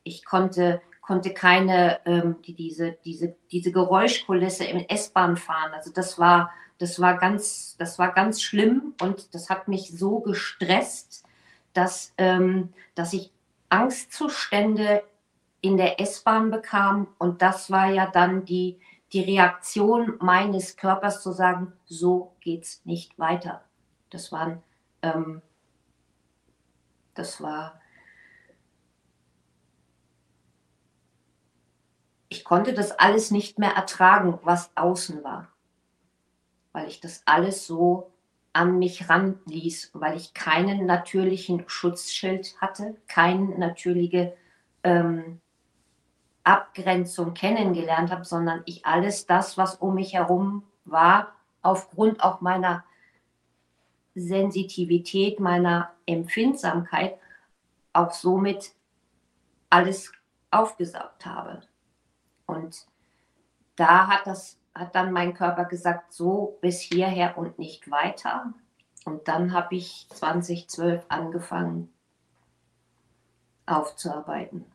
Ich konnte, konnte keine, ähm, die, diese, diese, diese Geräuschkulisse im S-Bahn fahren. Also das war, das war ganz, das war ganz schlimm und das hat mich so gestresst, dass, ähm, dass ich Angstzustände in der S-Bahn bekam. Und das war ja dann die, die Reaktion meines Körpers zu sagen, so geht's nicht weiter. Das waren, ähm, das war, ich konnte das alles nicht mehr ertragen, was außen war weil ich das alles so an mich ranließ, weil ich keinen natürlichen Schutzschild hatte, keine natürliche ähm, Abgrenzung kennengelernt habe, sondern ich alles das, was um mich herum war, aufgrund auch meiner Sensitivität, meiner Empfindsamkeit, auch somit alles aufgesaugt habe. Und da hat das hat dann mein Körper gesagt, so bis hierher und nicht weiter. Und dann habe ich 2012 angefangen aufzuarbeiten.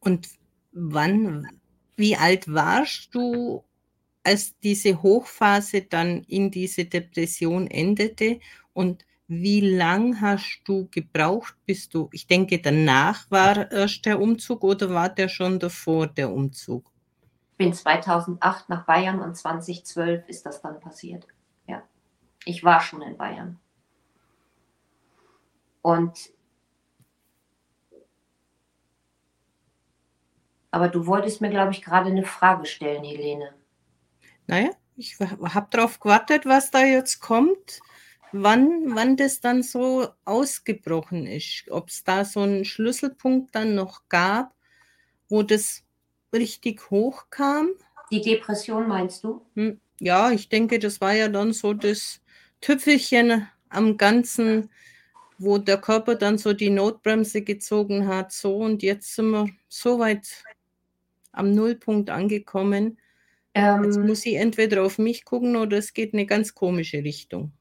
Und wann, wie alt warst du, als diese Hochphase dann in diese Depression endete? Und wie lang hast du gebraucht, bis du, ich denke, danach war erst der Umzug oder war der schon davor der Umzug? Bin 2008 nach Bayern und 2012 ist das dann passiert. Ja, ich war schon in Bayern. Und aber du wolltest mir, glaube ich, gerade eine Frage stellen, Helene. Naja, ich habe darauf gewartet, was da jetzt kommt, wann, wann das dann so ausgebrochen ist. Ob es da so einen Schlüsselpunkt dann noch gab, wo das richtig hochkam. Die Depression meinst du? Hm, ja, ich denke, das war ja dann so das Tüpfelchen am Ganzen, wo der Körper dann so die Notbremse gezogen hat. So, und jetzt sind wir so weit am Nullpunkt angekommen. Ähm, jetzt muss ich entweder auf mich gucken oder es geht in eine ganz komische Richtung.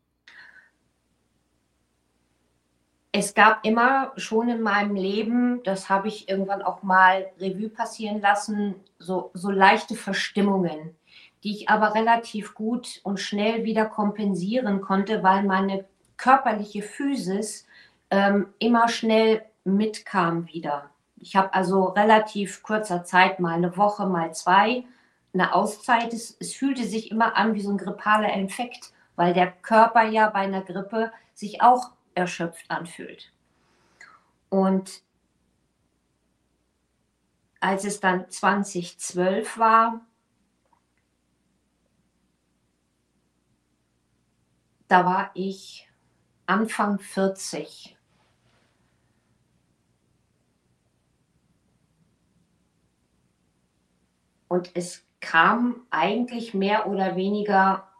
Es gab immer schon in meinem Leben, das habe ich irgendwann auch mal Revue passieren lassen, so, so leichte Verstimmungen, die ich aber relativ gut und schnell wieder kompensieren konnte, weil meine körperliche Physis ähm, immer schnell mitkam wieder. Ich habe also relativ kurzer Zeit, mal eine Woche, mal zwei, eine Auszeit. Es, es fühlte sich immer an wie so ein grippaler Infekt, weil der Körper ja bei einer Grippe sich auch erschöpft anfühlt. Und als es dann 2012 war, da war ich Anfang 40. Und es kam eigentlich mehr oder weniger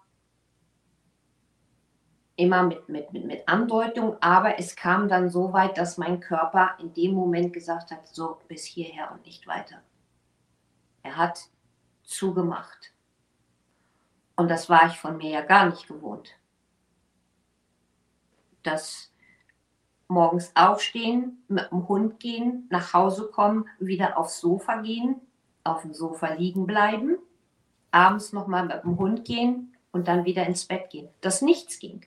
immer mit, mit, mit, mit Andeutung, aber es kam dann so weit, dass mein Körper in dem Moment gesagt hat, so bis hierher und nicht weiter. Er hat zugemacht. Und das war ich von mir ja gar nicht gewohnt. Das morgens aufstehen, mit dem Hund gehen, nach Hause kommen, wieder aufs Sofa gehen, auf dem Sofa liegen bleiben, abends nochmal mit dem Hund gehen und dann wieder ins Bett gehen. Dass nichts ging.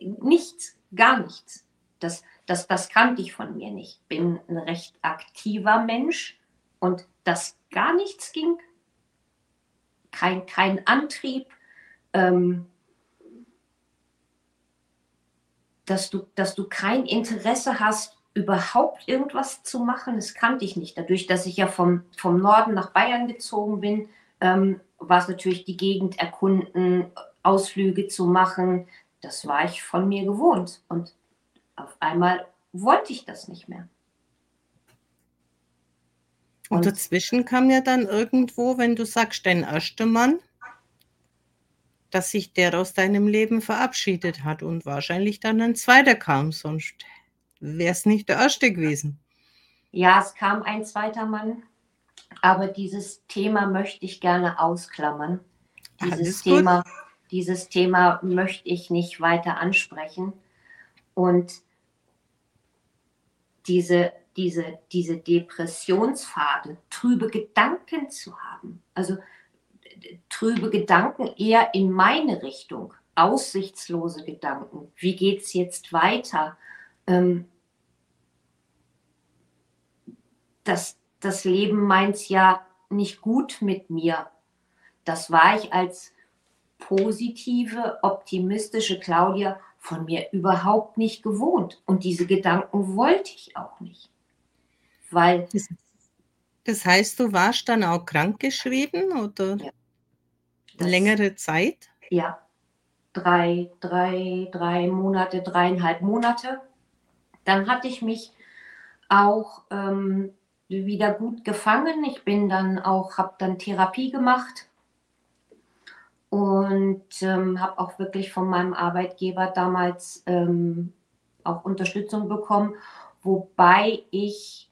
Nichts, gar nichts. Das, das, das kannte ich von mir nicht. Bin ein recht aktiver Mensch und dass gar nichts ging. Kein, kein Antrieb. Ähm, dass du, dass du kein Interesse hast, überhaupt irgendwas zu machen, das kannte ich nicht. Dadurch, dass ich ja vom, vom Norden nach Bayern gezogen bin, ähm, war es natürlich die Gegend erkunden, Ausflüge zu machen. Das war ich von mir gewohnt. Und auf einmal wollte ich das nicht mehr. Und, und dazwischen kam ja dann irgendwo, wenn du sagst, dein erster Mann, dass sich der aus deinem Leben verabschiedet hat und wahrscheinlich dann ein zweiter kam, sonst wäre es nicht der erste gewesen. Ja, es kam ein zweiter Mann, aber dieses Thema möchte ich gerne ausklammern. Dieses Thema, dieses Thema möchte ich nicht weiter ansprechen. Und diese, diese, diese Depressionspfade, trübe Gedanken zu haben, also trübe Gedanken eher in meine Richtung, aussichtslose Gedanken. Wie geht es jetzt weiter? Ähm, das, das Leben meint ja nicht gut mit mir. Das war ich als positive, optimistische Claudia von mir überhaupt nicht gewohnt. Und diese Gedanken wollte ich auch nicht. Weil. Das heißt, du warst dann auch krankgeschrieben oder? Ja. Das, längere Zeit? Ja, drei, drei, drei Monate, dreieinhalb Monate. Dann hatte ich mich auch ähm, wieder gut gefangen. Ich bin dann auch, habe dann Therapie gemacht und ähm, habe auch wirklich von meinem Arbeitgeber damals ähm, auch Unterstützung bekommen, wobei ich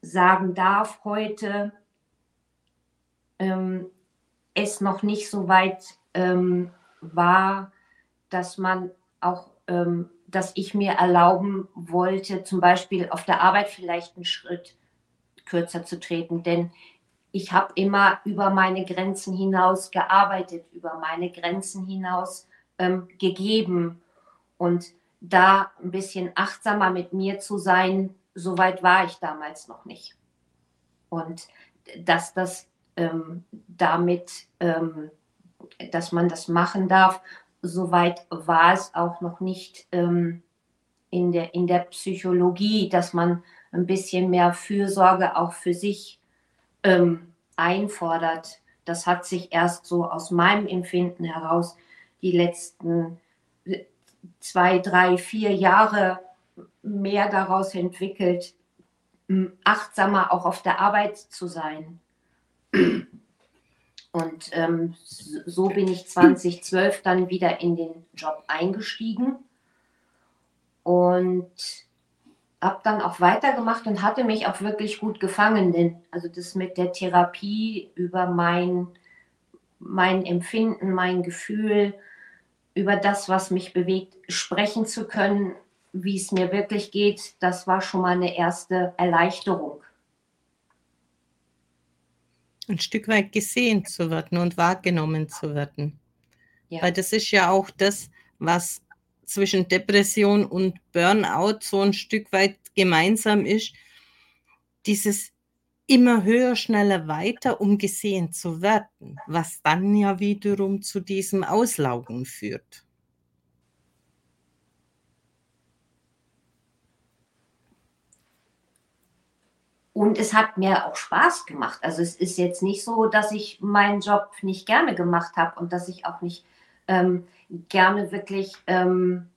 sagen darf heute, ähm, es noch nicht so weit ähm, war, dass man auch, ähm, dass ich mir erlauben wollte, zum Beispiel auf der Arbeit vielleicht einen Schritt kürzer zu treten. Denn ich habe immer über meine Grenzen hinaus gearbeitet, über meine Grenzen hinaus ähm, gegeben. Und da ein bisschen achtsamer mit mir zu sein, so weit war ich damals noch nicht. Und dass das ähm, damit, ähm, dass man das machen darf. Soweit war es auch noch nicht ähm, in, der, in der Psychologie, dass man ein bisschen mehr Fürsorge auch für sich ähm, einfordert. Das hat sich erst so aus meinem Empfinden heraus die letzten zwei, drei, vier Jahre mehr daraus entwickelt, achtsamer auch auf der Arbeit zu sein. Und ähm, so bin ich 2012 dann wieder in den Job eingestiegen und habe dann auch weitergemacht und hatte mich auch wirklich gut gefangen. Denn also das mit der Therapie über mein, mein Empfinden, mein Gefühl, über das, was mich bewegt, sprechen zu können, wie es mir wirklich geht, das war schon mal eine erste Erleichterung ein Stück weit gesehen zu werden und wahrgenommen zu werden. Ja. Weil das ist ja auch das, was zwischen Depression und Burnout so ein Stück weit gemeinsam ist. Dieses immer höher, schneller, weiter, um gesehen zu werden, was dann ja wiederum zu diesem Auslaugen führt. Und es hat mir auch Spaß gemacht. Also es ist jetzt nicht so, dass ich meinen Job nicht gerne gemacht habe und dass ich auch nicht ähm, gerne wirklich ähm,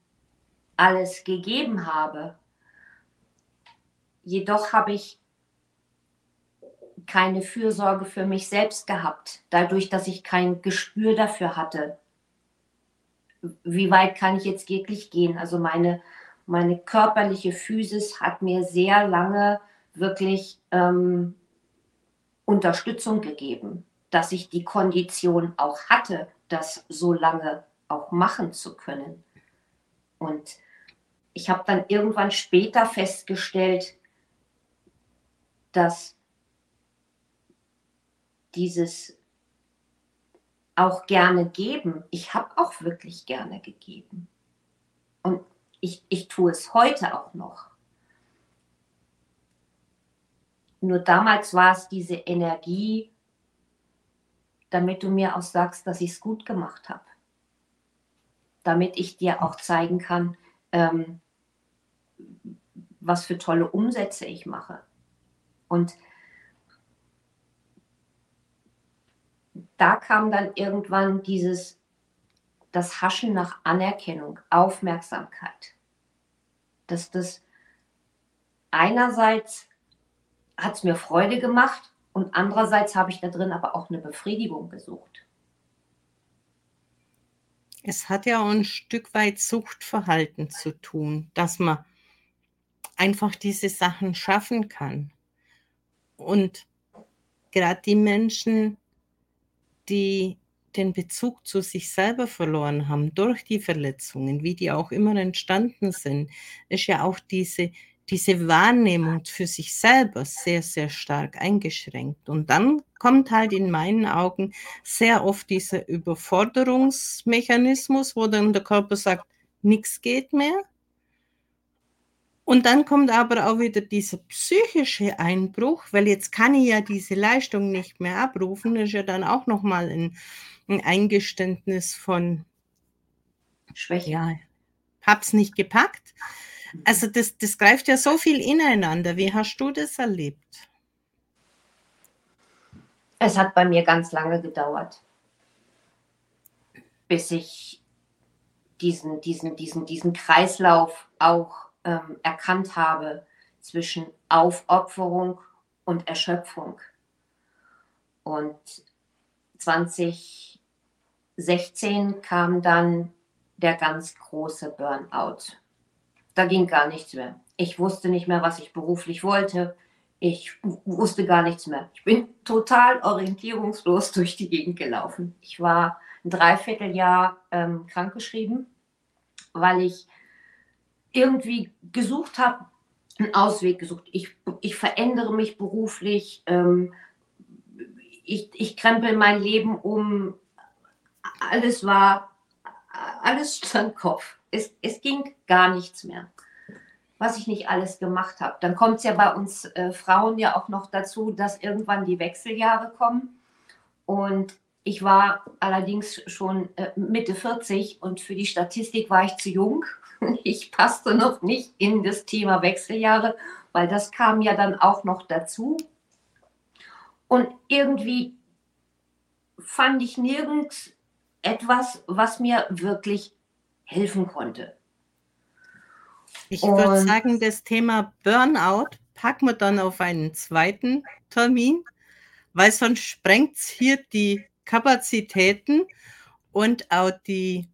alles gegeben habe. Jedoch habe ich keine Fürsorge für mich selbst gehabt, dadurch, dass ich kein Gespür dafür hatte. Wie weit kann ich jetzt wirklich gehen? Also meine, meine körperliche Physis hat mir sehr lange wirklich ähm, Unterstützung gegeben, dass ich die Kondition auch hatte, das so lange auch machen zu können. Und ich habe dann irgendwann später festgestellt, dass dieses auch gerne geben. Ich habe auch wirklich gerne gegeben. Und ich, ich tue es heute auch noch. Nur damals war es diese Energie, damit du mir auch sagst, dass ich es gut gemacht habe. Damit ich dir auch zeigen kann, ähm, was für tolle Umsätze ich mache. Und da kam dann irgendwann dieses, das Haschen nach Anerkennung, Aufmerksamkeit. Dass das einerseits hat es mir Freude gemacht und andererseits habe ich da drin aber auch eine Befriedigung gesucht. Es hat ja auch ein Stück weit Suchtverhalten zu tun, dass man einfach diese Sachen schaffen kann. Und gerade die Menschen, die den Bezug zu sich selber verloren haben durch die Verletzungen, wie die auch immer entstanden sind, ist ja auch diese, diese Wahrnehmung für sich selber sehr, sehr stark eingeschränkt. Und dann kommt halt in meinen Augen sehr oft dieser Überforderungsmechanismus, wo dann der Körper sagt, nichts geht mehr. Und dann kommt aber auch wieder dieser psychische Einbruch, weil jetzt kann ich ja diese Leistung nicht mehr abrufen. Das ist ja dann auch nochmal ein, ein Eingeständnis von Schwäche. Ja, hab's nicht gepackt. Also das, das greift ja so viel ineinander. Wie hast du das erlebt? Es hat bei mir ganz lange gedauert, bis ich diesen, diesen, diesen, diesen Kreislauf auch ähm, erkannt habe zwischen Aufopferung und Erschöpfung. Und 2016 kam dann der ganz große Burnout. Da ging gar nichts mehr. Ich wusste nicht mehr, was ich beruflich wollte. Ich wusste gar nichts mehr. Ich bin total orientierungslos durch die Gegend gelaufen. Ich war ein Dreivierteljahr ähm, krankgeschrieben, weil ich irgendwie gesucht habe, einen Ausweg gesucht. Ich, ich verändere mich beruflich, ähm, ich, ich krempel mein Leben um, alles war, alles stand Kopf. Es, es ging gar nichts mehr, was ich nicht alles gemacht habe. Dann kommt es ja bei uns äh, Frauen ja auch noch dazu, dass irgendwann die Wechseljahre kommen. Und ich war allerdings schon äh, Mitte 40 und für die Statistik war ich zu jung ich passte noch nicht in das Thema Wechseljahre, weil das kam ja dann auch noch dazu. Und irgendwie fand ich nirgends etwas, was mir wirklich helfen konnte. Ich würde sagen, das Thema Burnout packen wir dann auf einen zweiten Termin, weil sonst sprengt es hier die Kapazitäten und auch die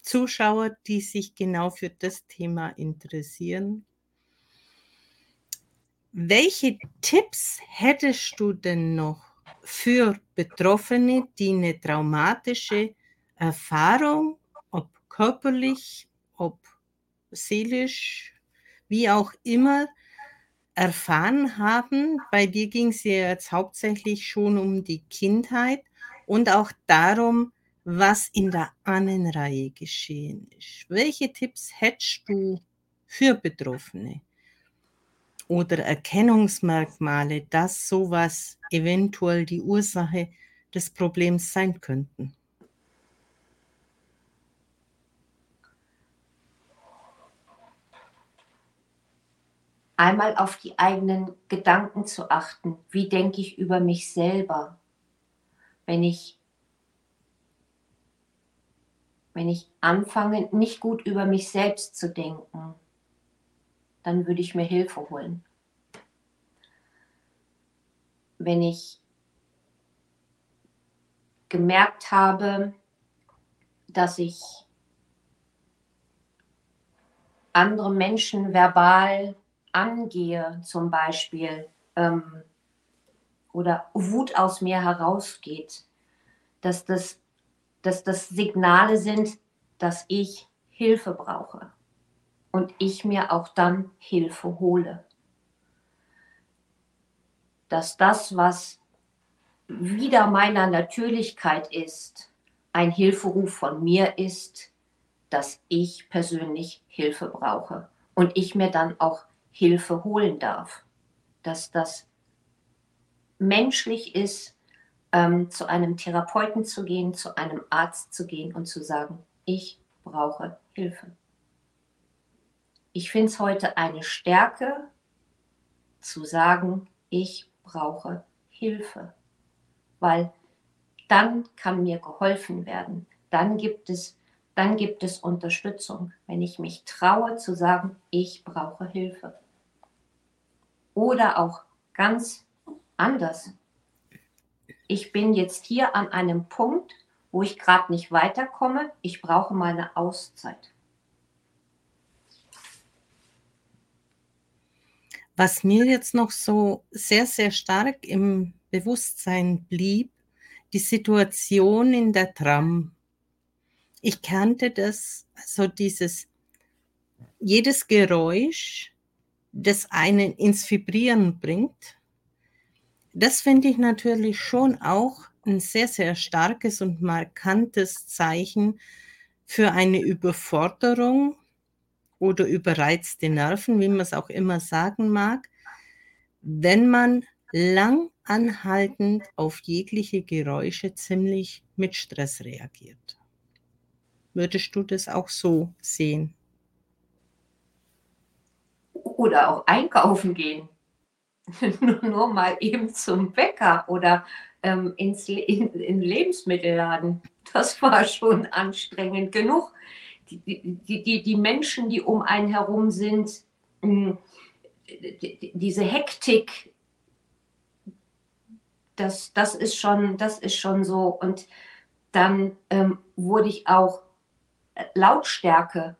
Zuschauer, die sich genau für das Thema interessieren. Welche Tipps hättest du denn noch für Betroffene, die eine traumatische Erfahrung, körperlich, ob seelisch, wie auch immer, erfahren haben? Bei dir ging es ja jetzt hauptsächlich schon um die Kindheit und auch darum, was in der Ahnenreihe geschehen ist. Welche Tipps hättest du für Betroffene? Oder Erkennungsmerkmale, dass sowas eventuell die Ursache des Problems sein könnten? Einmal auf die eigenen Gedanken zu achten. Wie denke ich über mich selber? Wenn ich wenn ich anfange, nicht gut über mich selbst zu denken, dann würde ich mir Hilfe holen. Wenn ich gemerkt habe, dass ich andere Menschen verbal angehe, zum Beispiel, ähm, oder Wut aus mir herausgeht, dass das dass das Signale sind, dass ich Hilfe brauche und ich mir auch dann Hilfe hole. Dass das, was wieder meiner Natürlichkeit ist, ein Hilferuf von mir ist, dass ich persönlich Hilfe brauche und ich mir dann auch Hilfe holen darf. Dass das menschlich ist, ähm, zu einem Therapeuten zu gehen, zu einem Arzt zu gehen und zu sagen, ich brauche Hilfe. Ich finde es heute eine Stärke zu sagen, ich brauche Hilfe, weil dann kann mir geholfen werden. Dann gibt es, dann gibt es Unterstützung, wenn ich mich traue zu sagen, ich brauche Hilfe. Oder auch ganz anders. Ich bin jetzt hier an einem Punkt, wo ich gerade nicht weiterkomme. Ich brauche meine Auszeit. Was mir jetzt noch so sehr, sehr stark im Bewusstsein blieb, die Situation in der Tram. Ich kannte das, also dieses, jedes Geräusch, das einen ins Vibrieren bringt, das finde ich natürlich schon auch ein sehr, sehr starkes und markantes Zeichen für eine Überforderung oder überreizte Nerven, wie man es auch immer sagen mag, wenn man lang anhaltend auf jegliche Geräusche ziemlich mit Stress reagiert. Würdest du das auch so sehen? Oder auch einkaufen gehen. nur, mal eben zum Bäcker oder ähm, ins, in, in Lebensmittelladen. Das war schon anstrengend genug. Die, die, die, Menschen, die um einen herum sind, hm, diese Hektik, das, das, ist schon, das ist schon so. Und dann ähm, wurde ich auch Lautstärke,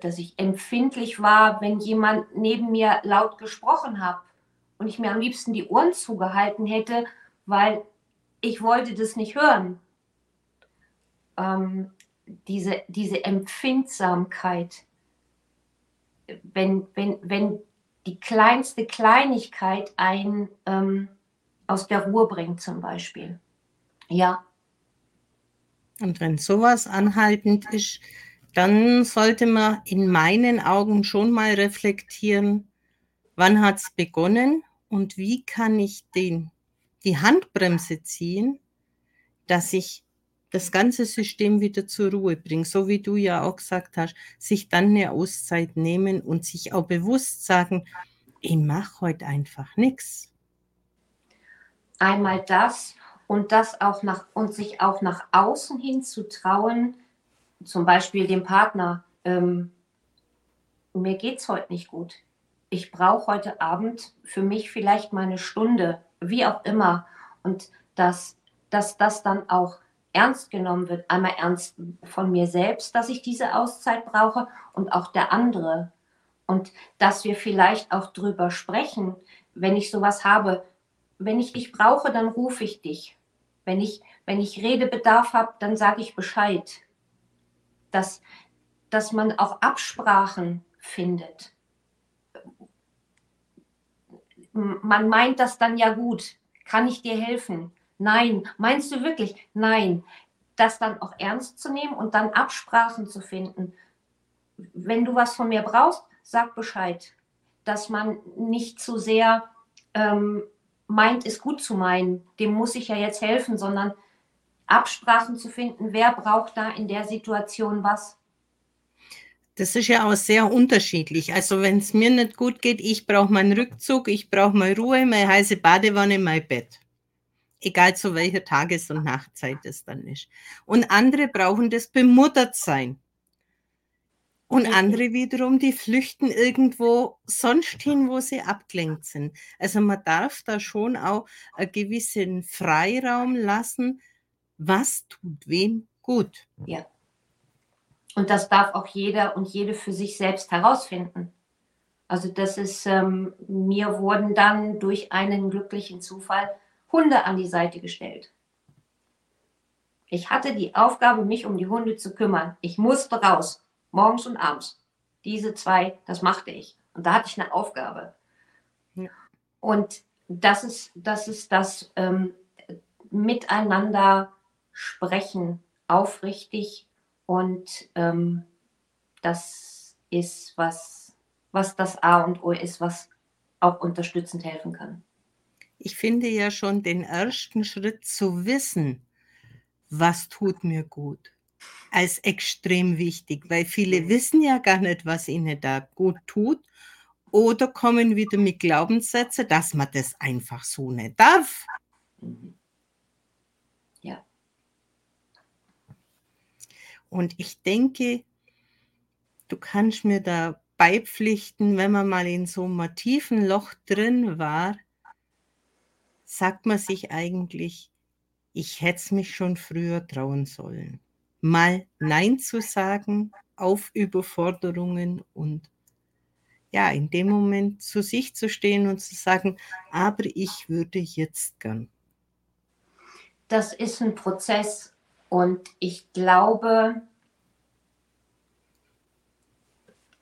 dass ich empfindlich war, wenn jemand neben mir laut gesprochen hat und ich mir am liebsten die Ohren zugehalten hätte, weil ich wollte das nicht hören. Ähm, diese, diese Empfindsamkeit, wenn, wenn, wenn die kleinste Kleinigkeit einen ähm, aus der Ruhe bringt zum Beispiel. Ja. Und wenn sowas anhaltend ist, dann sollte man in meinen Augen schon mal reflektieren, wann hat es begonnen und wie kann ich den die Handbremse ziehen, dass ich das ganze System wieder zur Ruhe bringe, so wie du ja auch gesagt hast, sich dann eine Auszeit nehmen und sich auch bewusst sagen, ich mache heute einfach nichts. Einmal das und das auch nach und sich auch nach außen hin zu trauen, zum Beispiel dem Partner, ähm, mir geht es heute nicht gut. Ich brauche heute Abend für mich vielleicht mal eine Stunde wie auch immer. Und dass, dass das dann auch ernst genommen wird. Einmal ernst von mir selbst, dass ich diese Auszeit brauche und auch der andere. Und dass wir vielleicht auch drüber sprechen, wenn ich sowas habe. Wenn ich dich brauche, dann rufe ich dich. Wenn ich, wenn ich Redebedarf habe, dann sage ich Bescheid. Dass, dass man auch Absprachen findet man meint das dann ja gut. Kann ich dir helfen? Nein. Meinst du wirklich? Nein. Das dann auch ernst zu nehmen und dann Absprachen zu finden. Wenn du was von mir brauchst, sag Bescheid. Dass man nicht zu sehr ähm, meint, es gut zu meinen. Dem muss ich ja jetzt helfen, sondern Absprachen zu finden, wer braucht da in der Situation was. Das ist ja auch sehr unterschiedlich. Also wenn es mir nicht gut geht, ich brauche meinen Rückzug, ich brauche meine Ruhe, meine heiße Badewanne, mein Bett. Egal zu welcher Tages- und Nachtzeit es dann ist. Und andere brauchen das bemuttert sein. Und andere wiederum, die flüchten irgendwo sonst hin, wo sie abgelenkt sind. Also man darf da schon auch einen gewissen Freiraum lassen, was tut wem gut. Ja. Und das darf auch jeder und jede für sich selbst herausfinden. Also das ist, ähm, mir wurden dann durch einen glücklichen Zufall Hunde an die Seite gestellt. Ich hatte die Aufgabe, mich um die Hunde zu kümmern. Ich musste raus, morgens und abends. Diese zwei, das machte ich. Und da hatte ich eine Aufgabe. Ja. Und das ist das, ist das ähm, miteinander sprechen, aufrichtig. Und ähm, das ist, was, was das A und O ist, was auch unterstützend helfen kann. Ich finde ja schon den ersten Schritt zu wissen, was tut mir gut, als extrem wichtig, weil viele wissen ja gar nicht, was ihnen da gut tut oder kommen wieder mit Glaubenssätzen, dass man das einfach so nicht darf. Mhm. Ja. Und ich denke, du kannst mir da beipflichten, wenn man mal in so einem tiefen Loch drin war, sagt man sich eigentlich, ich hätte es mich schon früher trauen sollen. Mal Nein zu sagen auf Überforderungen und ja, in dem Moment zu sich zu stehen und zu sagen, aber ich würde jetzt gern. Das ist ein Prozess und ich glaube,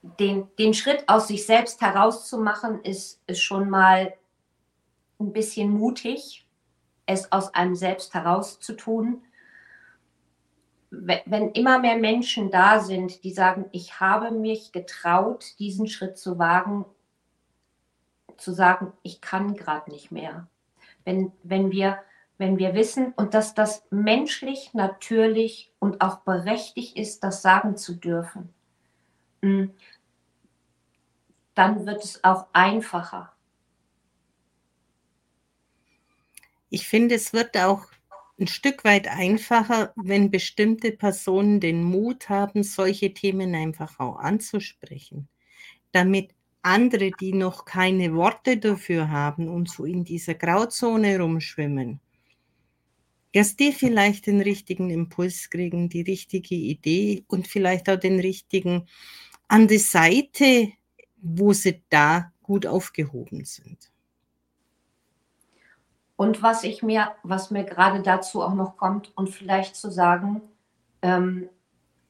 den, den Schritt aus sich selbst herauszumachen, ist, ist schon mal ein bisschen mutig, es aus einem selbst herauszutun. Wenn immer mehr Menschen da sind, die sagen, ich habe mich getraut, diesen Schritt zu wagen, zu sagen, ich kann gerade nicht mehr. Wenn, wenn, wir, wenn wir wissen und dass das menschlich, natürlich und auch berechtigt ist, das sagen zu dürfen, hm, dann wird es auch einfacher. Ich finde, es wird auch ein Stück weit einfacher, wenn bestimmte Personen den Mut haben, solche Themen einfach auch anzusprechen, damit andere, die noch keine Worte dafür haben und so in dieser Grauzone rumschwimmen, dass die vielleicht den richtigen Impuls kriegen, die richtige Idee und vielleicht auch den richtigen an die Seite, wo sie da gut aufgehoben sind. Und was ich mir, was mir gerade dazu auch noch kommt und vielleicht zu sagen, ähm,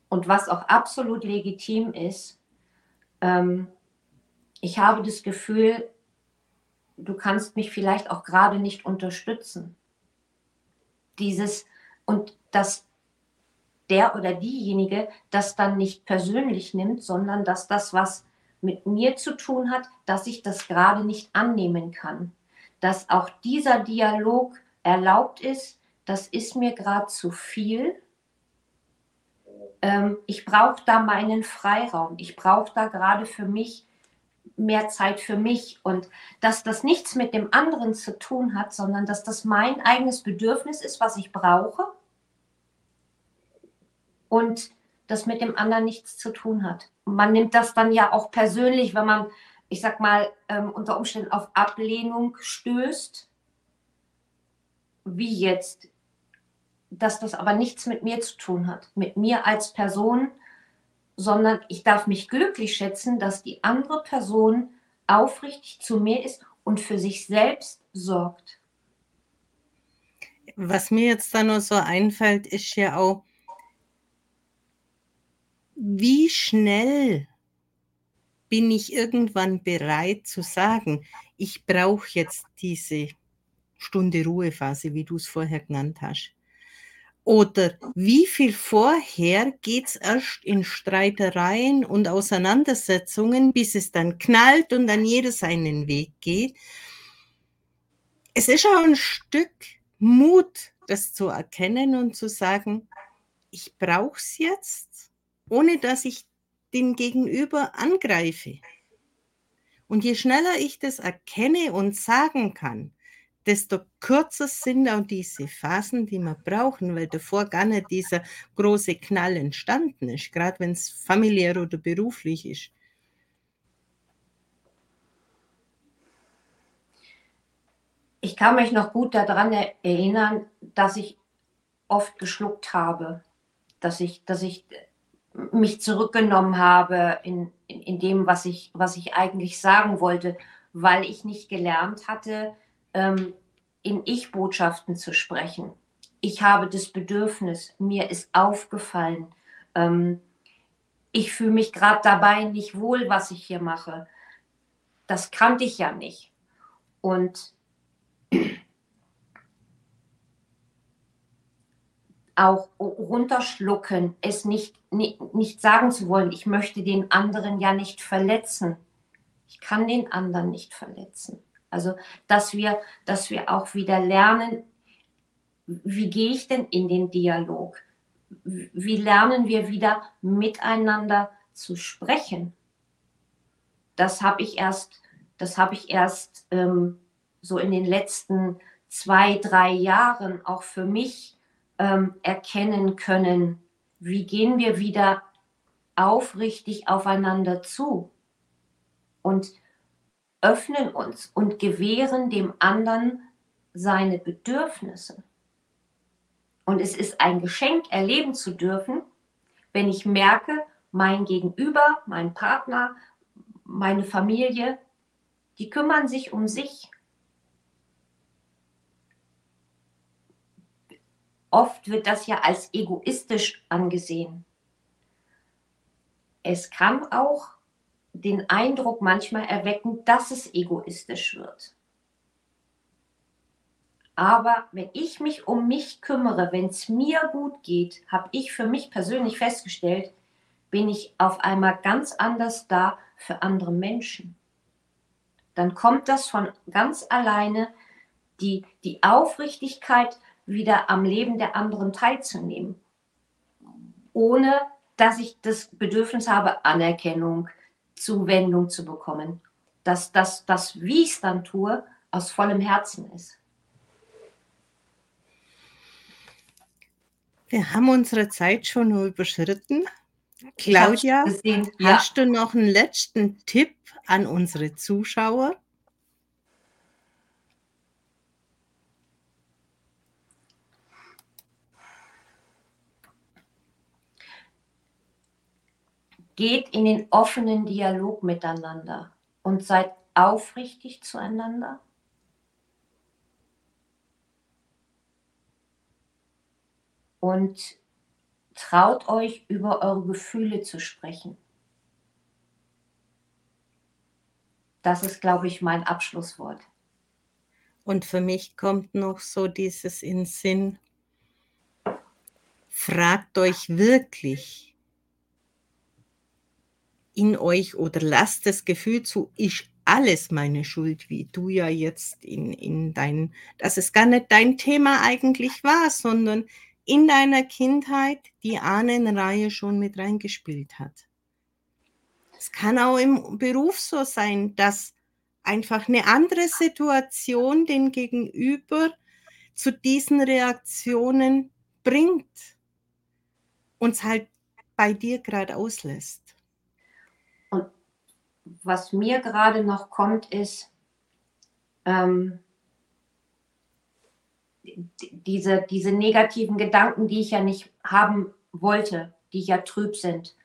und was auch absolut legitim ist, ähm, ich habe das Gefühl, du kannst mich vielleicht auch gerade nicht unterstützen. Dieses und dass der oder diejenige das dann nicht persönlich nimmt, sondern dass das was mit mir zu tun hat, dass ich das gerade nicht annehmen kann dass auch dieser Dialog erlaubt ist, das ist mir gerade zu viel. Ähm, ich brauche da meinen Freiraum. Ich brauche da gerade für mich mehr Zeit für mich und dass das nichts mit dem anderen zu tun hat, sondern dass das mein eigenes Bedürfnis ist, was ich brauche und das mit dem anderen nichts zu tun hat. man nimmt das dann ja auch persönlich, wenn man ich sag mal, ähm, unter Umständen auf Ablehnung stößt, wie jetzt, dass das aber nichts mit mir zu tun hat, mit mir als Person, sondern ich darf mich glücklich schätzen, dass die andere Person aufrichtig zu mir ist und für sich selbst sorgt. Was mir jetzt da nur so einfällt, ist ja auch, wie schnell bin ich irgendwann bereit zu sagen, ich brauche jetzt diese Stunde Ruhephase, wie du es vorher genannt hast. Oder wie viel vorher geht es erst in Streitereien und Auseinandersetzungen, bis es dann knallt und dann jeder seinen Weg geht. Es ist auch ein Stück Mut, das zu erkennen und zu sagen, ich brauche es jetzt, ohne dass ich den Gegenüber angreife. Und je schneller ich das erkenne und sagen kann, desto kürzer sind auch diese Phasen, die wir brauchen, weil davor gar nicht dieser große Knall entstanden ist, gerade wenn es familiär oder beruflich ist. Ich kann mich noch gut daran erinnern, dass ich oft geschluckt habe, dass ich, dass ich mich zurückgenommen habe in, in, in, dem, was ich, was ich eigentlich sagen wollte, weil ich nicht gelernt hatte, ähm, in Ich-Botschaften zu sprechen. Ich habe das Bedürfnis, mir ist aufgefallen, ähm, ich fühle mich gerade dabei nicht wohl, was ich hier mache. Das kannte ich ja nicht. Und auch runterschlucken, es nicht, nicht, nicht sagen zu wollen, ich möchte den anderen ja nicht verletzen. Ich kann den anderen nicht verletzen. Also, dass wir, dass wir auch wieder lernen, wie gehe ich denn in den Dialog? Wie lernen wir wieder miteinander zu sprechen? Das habe ich erst, das habe ich erst ähm, so in den letzten zwei, drei Jahren auch für mich ähm, erkennen können, wie gehen wir wieder aufrichtig aufeinander zu und öffnen uns und gewähren dem anderen seine Bedürfnisse. Und es ist ein Geschenk, erleben zu dürfen, wenn ich merke, mein Gegenüber, mein Partner, meine Familie, die kümmern sich um sich Oft wird das ja als egoistisch angesehen. Es kann auch den Eindruck manchmal erwecken, dass es egoistisch wird. Aber wenn ich mich um mich kümmere, wenn es mir gut geht, habe ich für mich persönlich festgestellt, bin ich auf einmal ganz anders da für andere Menschen. Dann kommt das von ganz alleine, die, die Aufrichtigkeit wieder am Leben der anderen teilzunehmen, ohne dass ich das Bedürfnis habe, Anerkennung, Zuwendung zu bekommen. Dass das, das wie ich es dann tue, aus vollem Herzen ist. Wir haben unsere Zeit schon überschritten. Claudia, hast ja. du noch einen letzten Tipp an unsere Zuschauer? Geht in den offenen Dialog miteinander und seid aufrichtig zueinander. Und traut euch über eure Gefühle zu sprechen. Das ist, glaube ich, mein Abschlusswort. Und für mich kommt noch so dieses in Sinn, fragt euch wirklich, in euch oder lasst das Gefühl zu, ich alles meine Schuld, wie du ja jetzt in, in dein, dass es gar nicht dein Thema eigentlich war, sondern in deiner Kindheit die Ahnenreihe schon mit reingespielt hat. Es kann auch im Beruf so sein, dass einfach eine andere Situation den Gegenüber zu diesen Reaktionen bringt, uns halt bei dir gerade auslässt was mir gerade noch kommt, ist ähm, diese, diese negativen Gedanken, die ich ja nicht haben wollte, die ja trüb sind.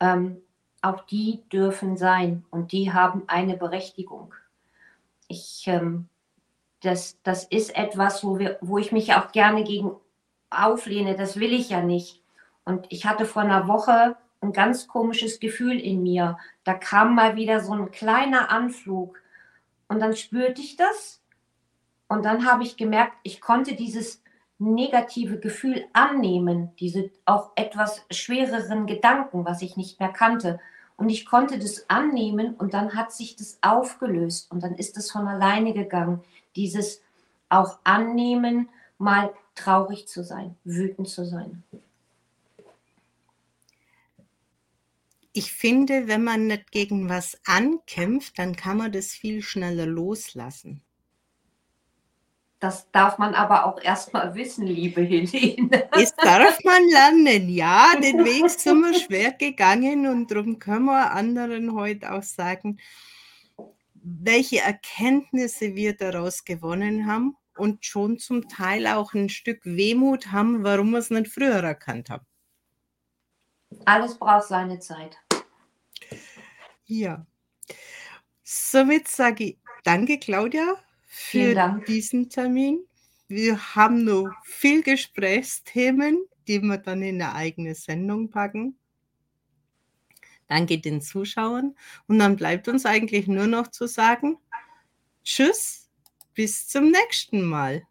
Ähm, auch die dürfen sein und die haben eine Berechtigung. Ich, ähm, das, das ist etwas, wo, wir, wo ich mich auch gerne gegen auflehne. Das will ich ja nicht. Und ich hatte vor einer Woche ein ganz komisches Gefühl in mir. Da kam mal wieder so ein kleiner Anflug und dann spürte ich das und dann habe ich gemerkt, ich konnte dieses negative Gefühl annehmen, diese auch etwas schwereren Gedanken, was ich nicht mehr kannte. Und ich konnte das annehmen und dann hat sich das aufgelöst und dann ist es von alleine gegangen. Dieses auch annehmen, mal traurig zu sein, wütend zu sein. Ich finde, wenn man nicht gegen was ankämpft, dann kann man das viel schneller loslassen. Das darf man aber auch erstmal wissen, liebe Helene. Das darf man lernen, ja. Den Weg sind wir schwer gegangen und darum können wir anderen heute auch sagen, welche Erkenntnisse wir daraus gewonnen haben und schon zum Teil auch ein Stück Wehmut haben, warum wir es nicht früher erkannt haben. Alles braucht seine Zeit. Ja. Somit sage ich danke, Claudia, für Dank. diesen Termin. Wir haben noch viel Gesprächsthemen, die wir dann in eine eigene Sendung packen. Danke den Zuschauern. Und dann bleibt uns eigentlich nur noch zu sagen, tschüss, bis zum nächsten Mal.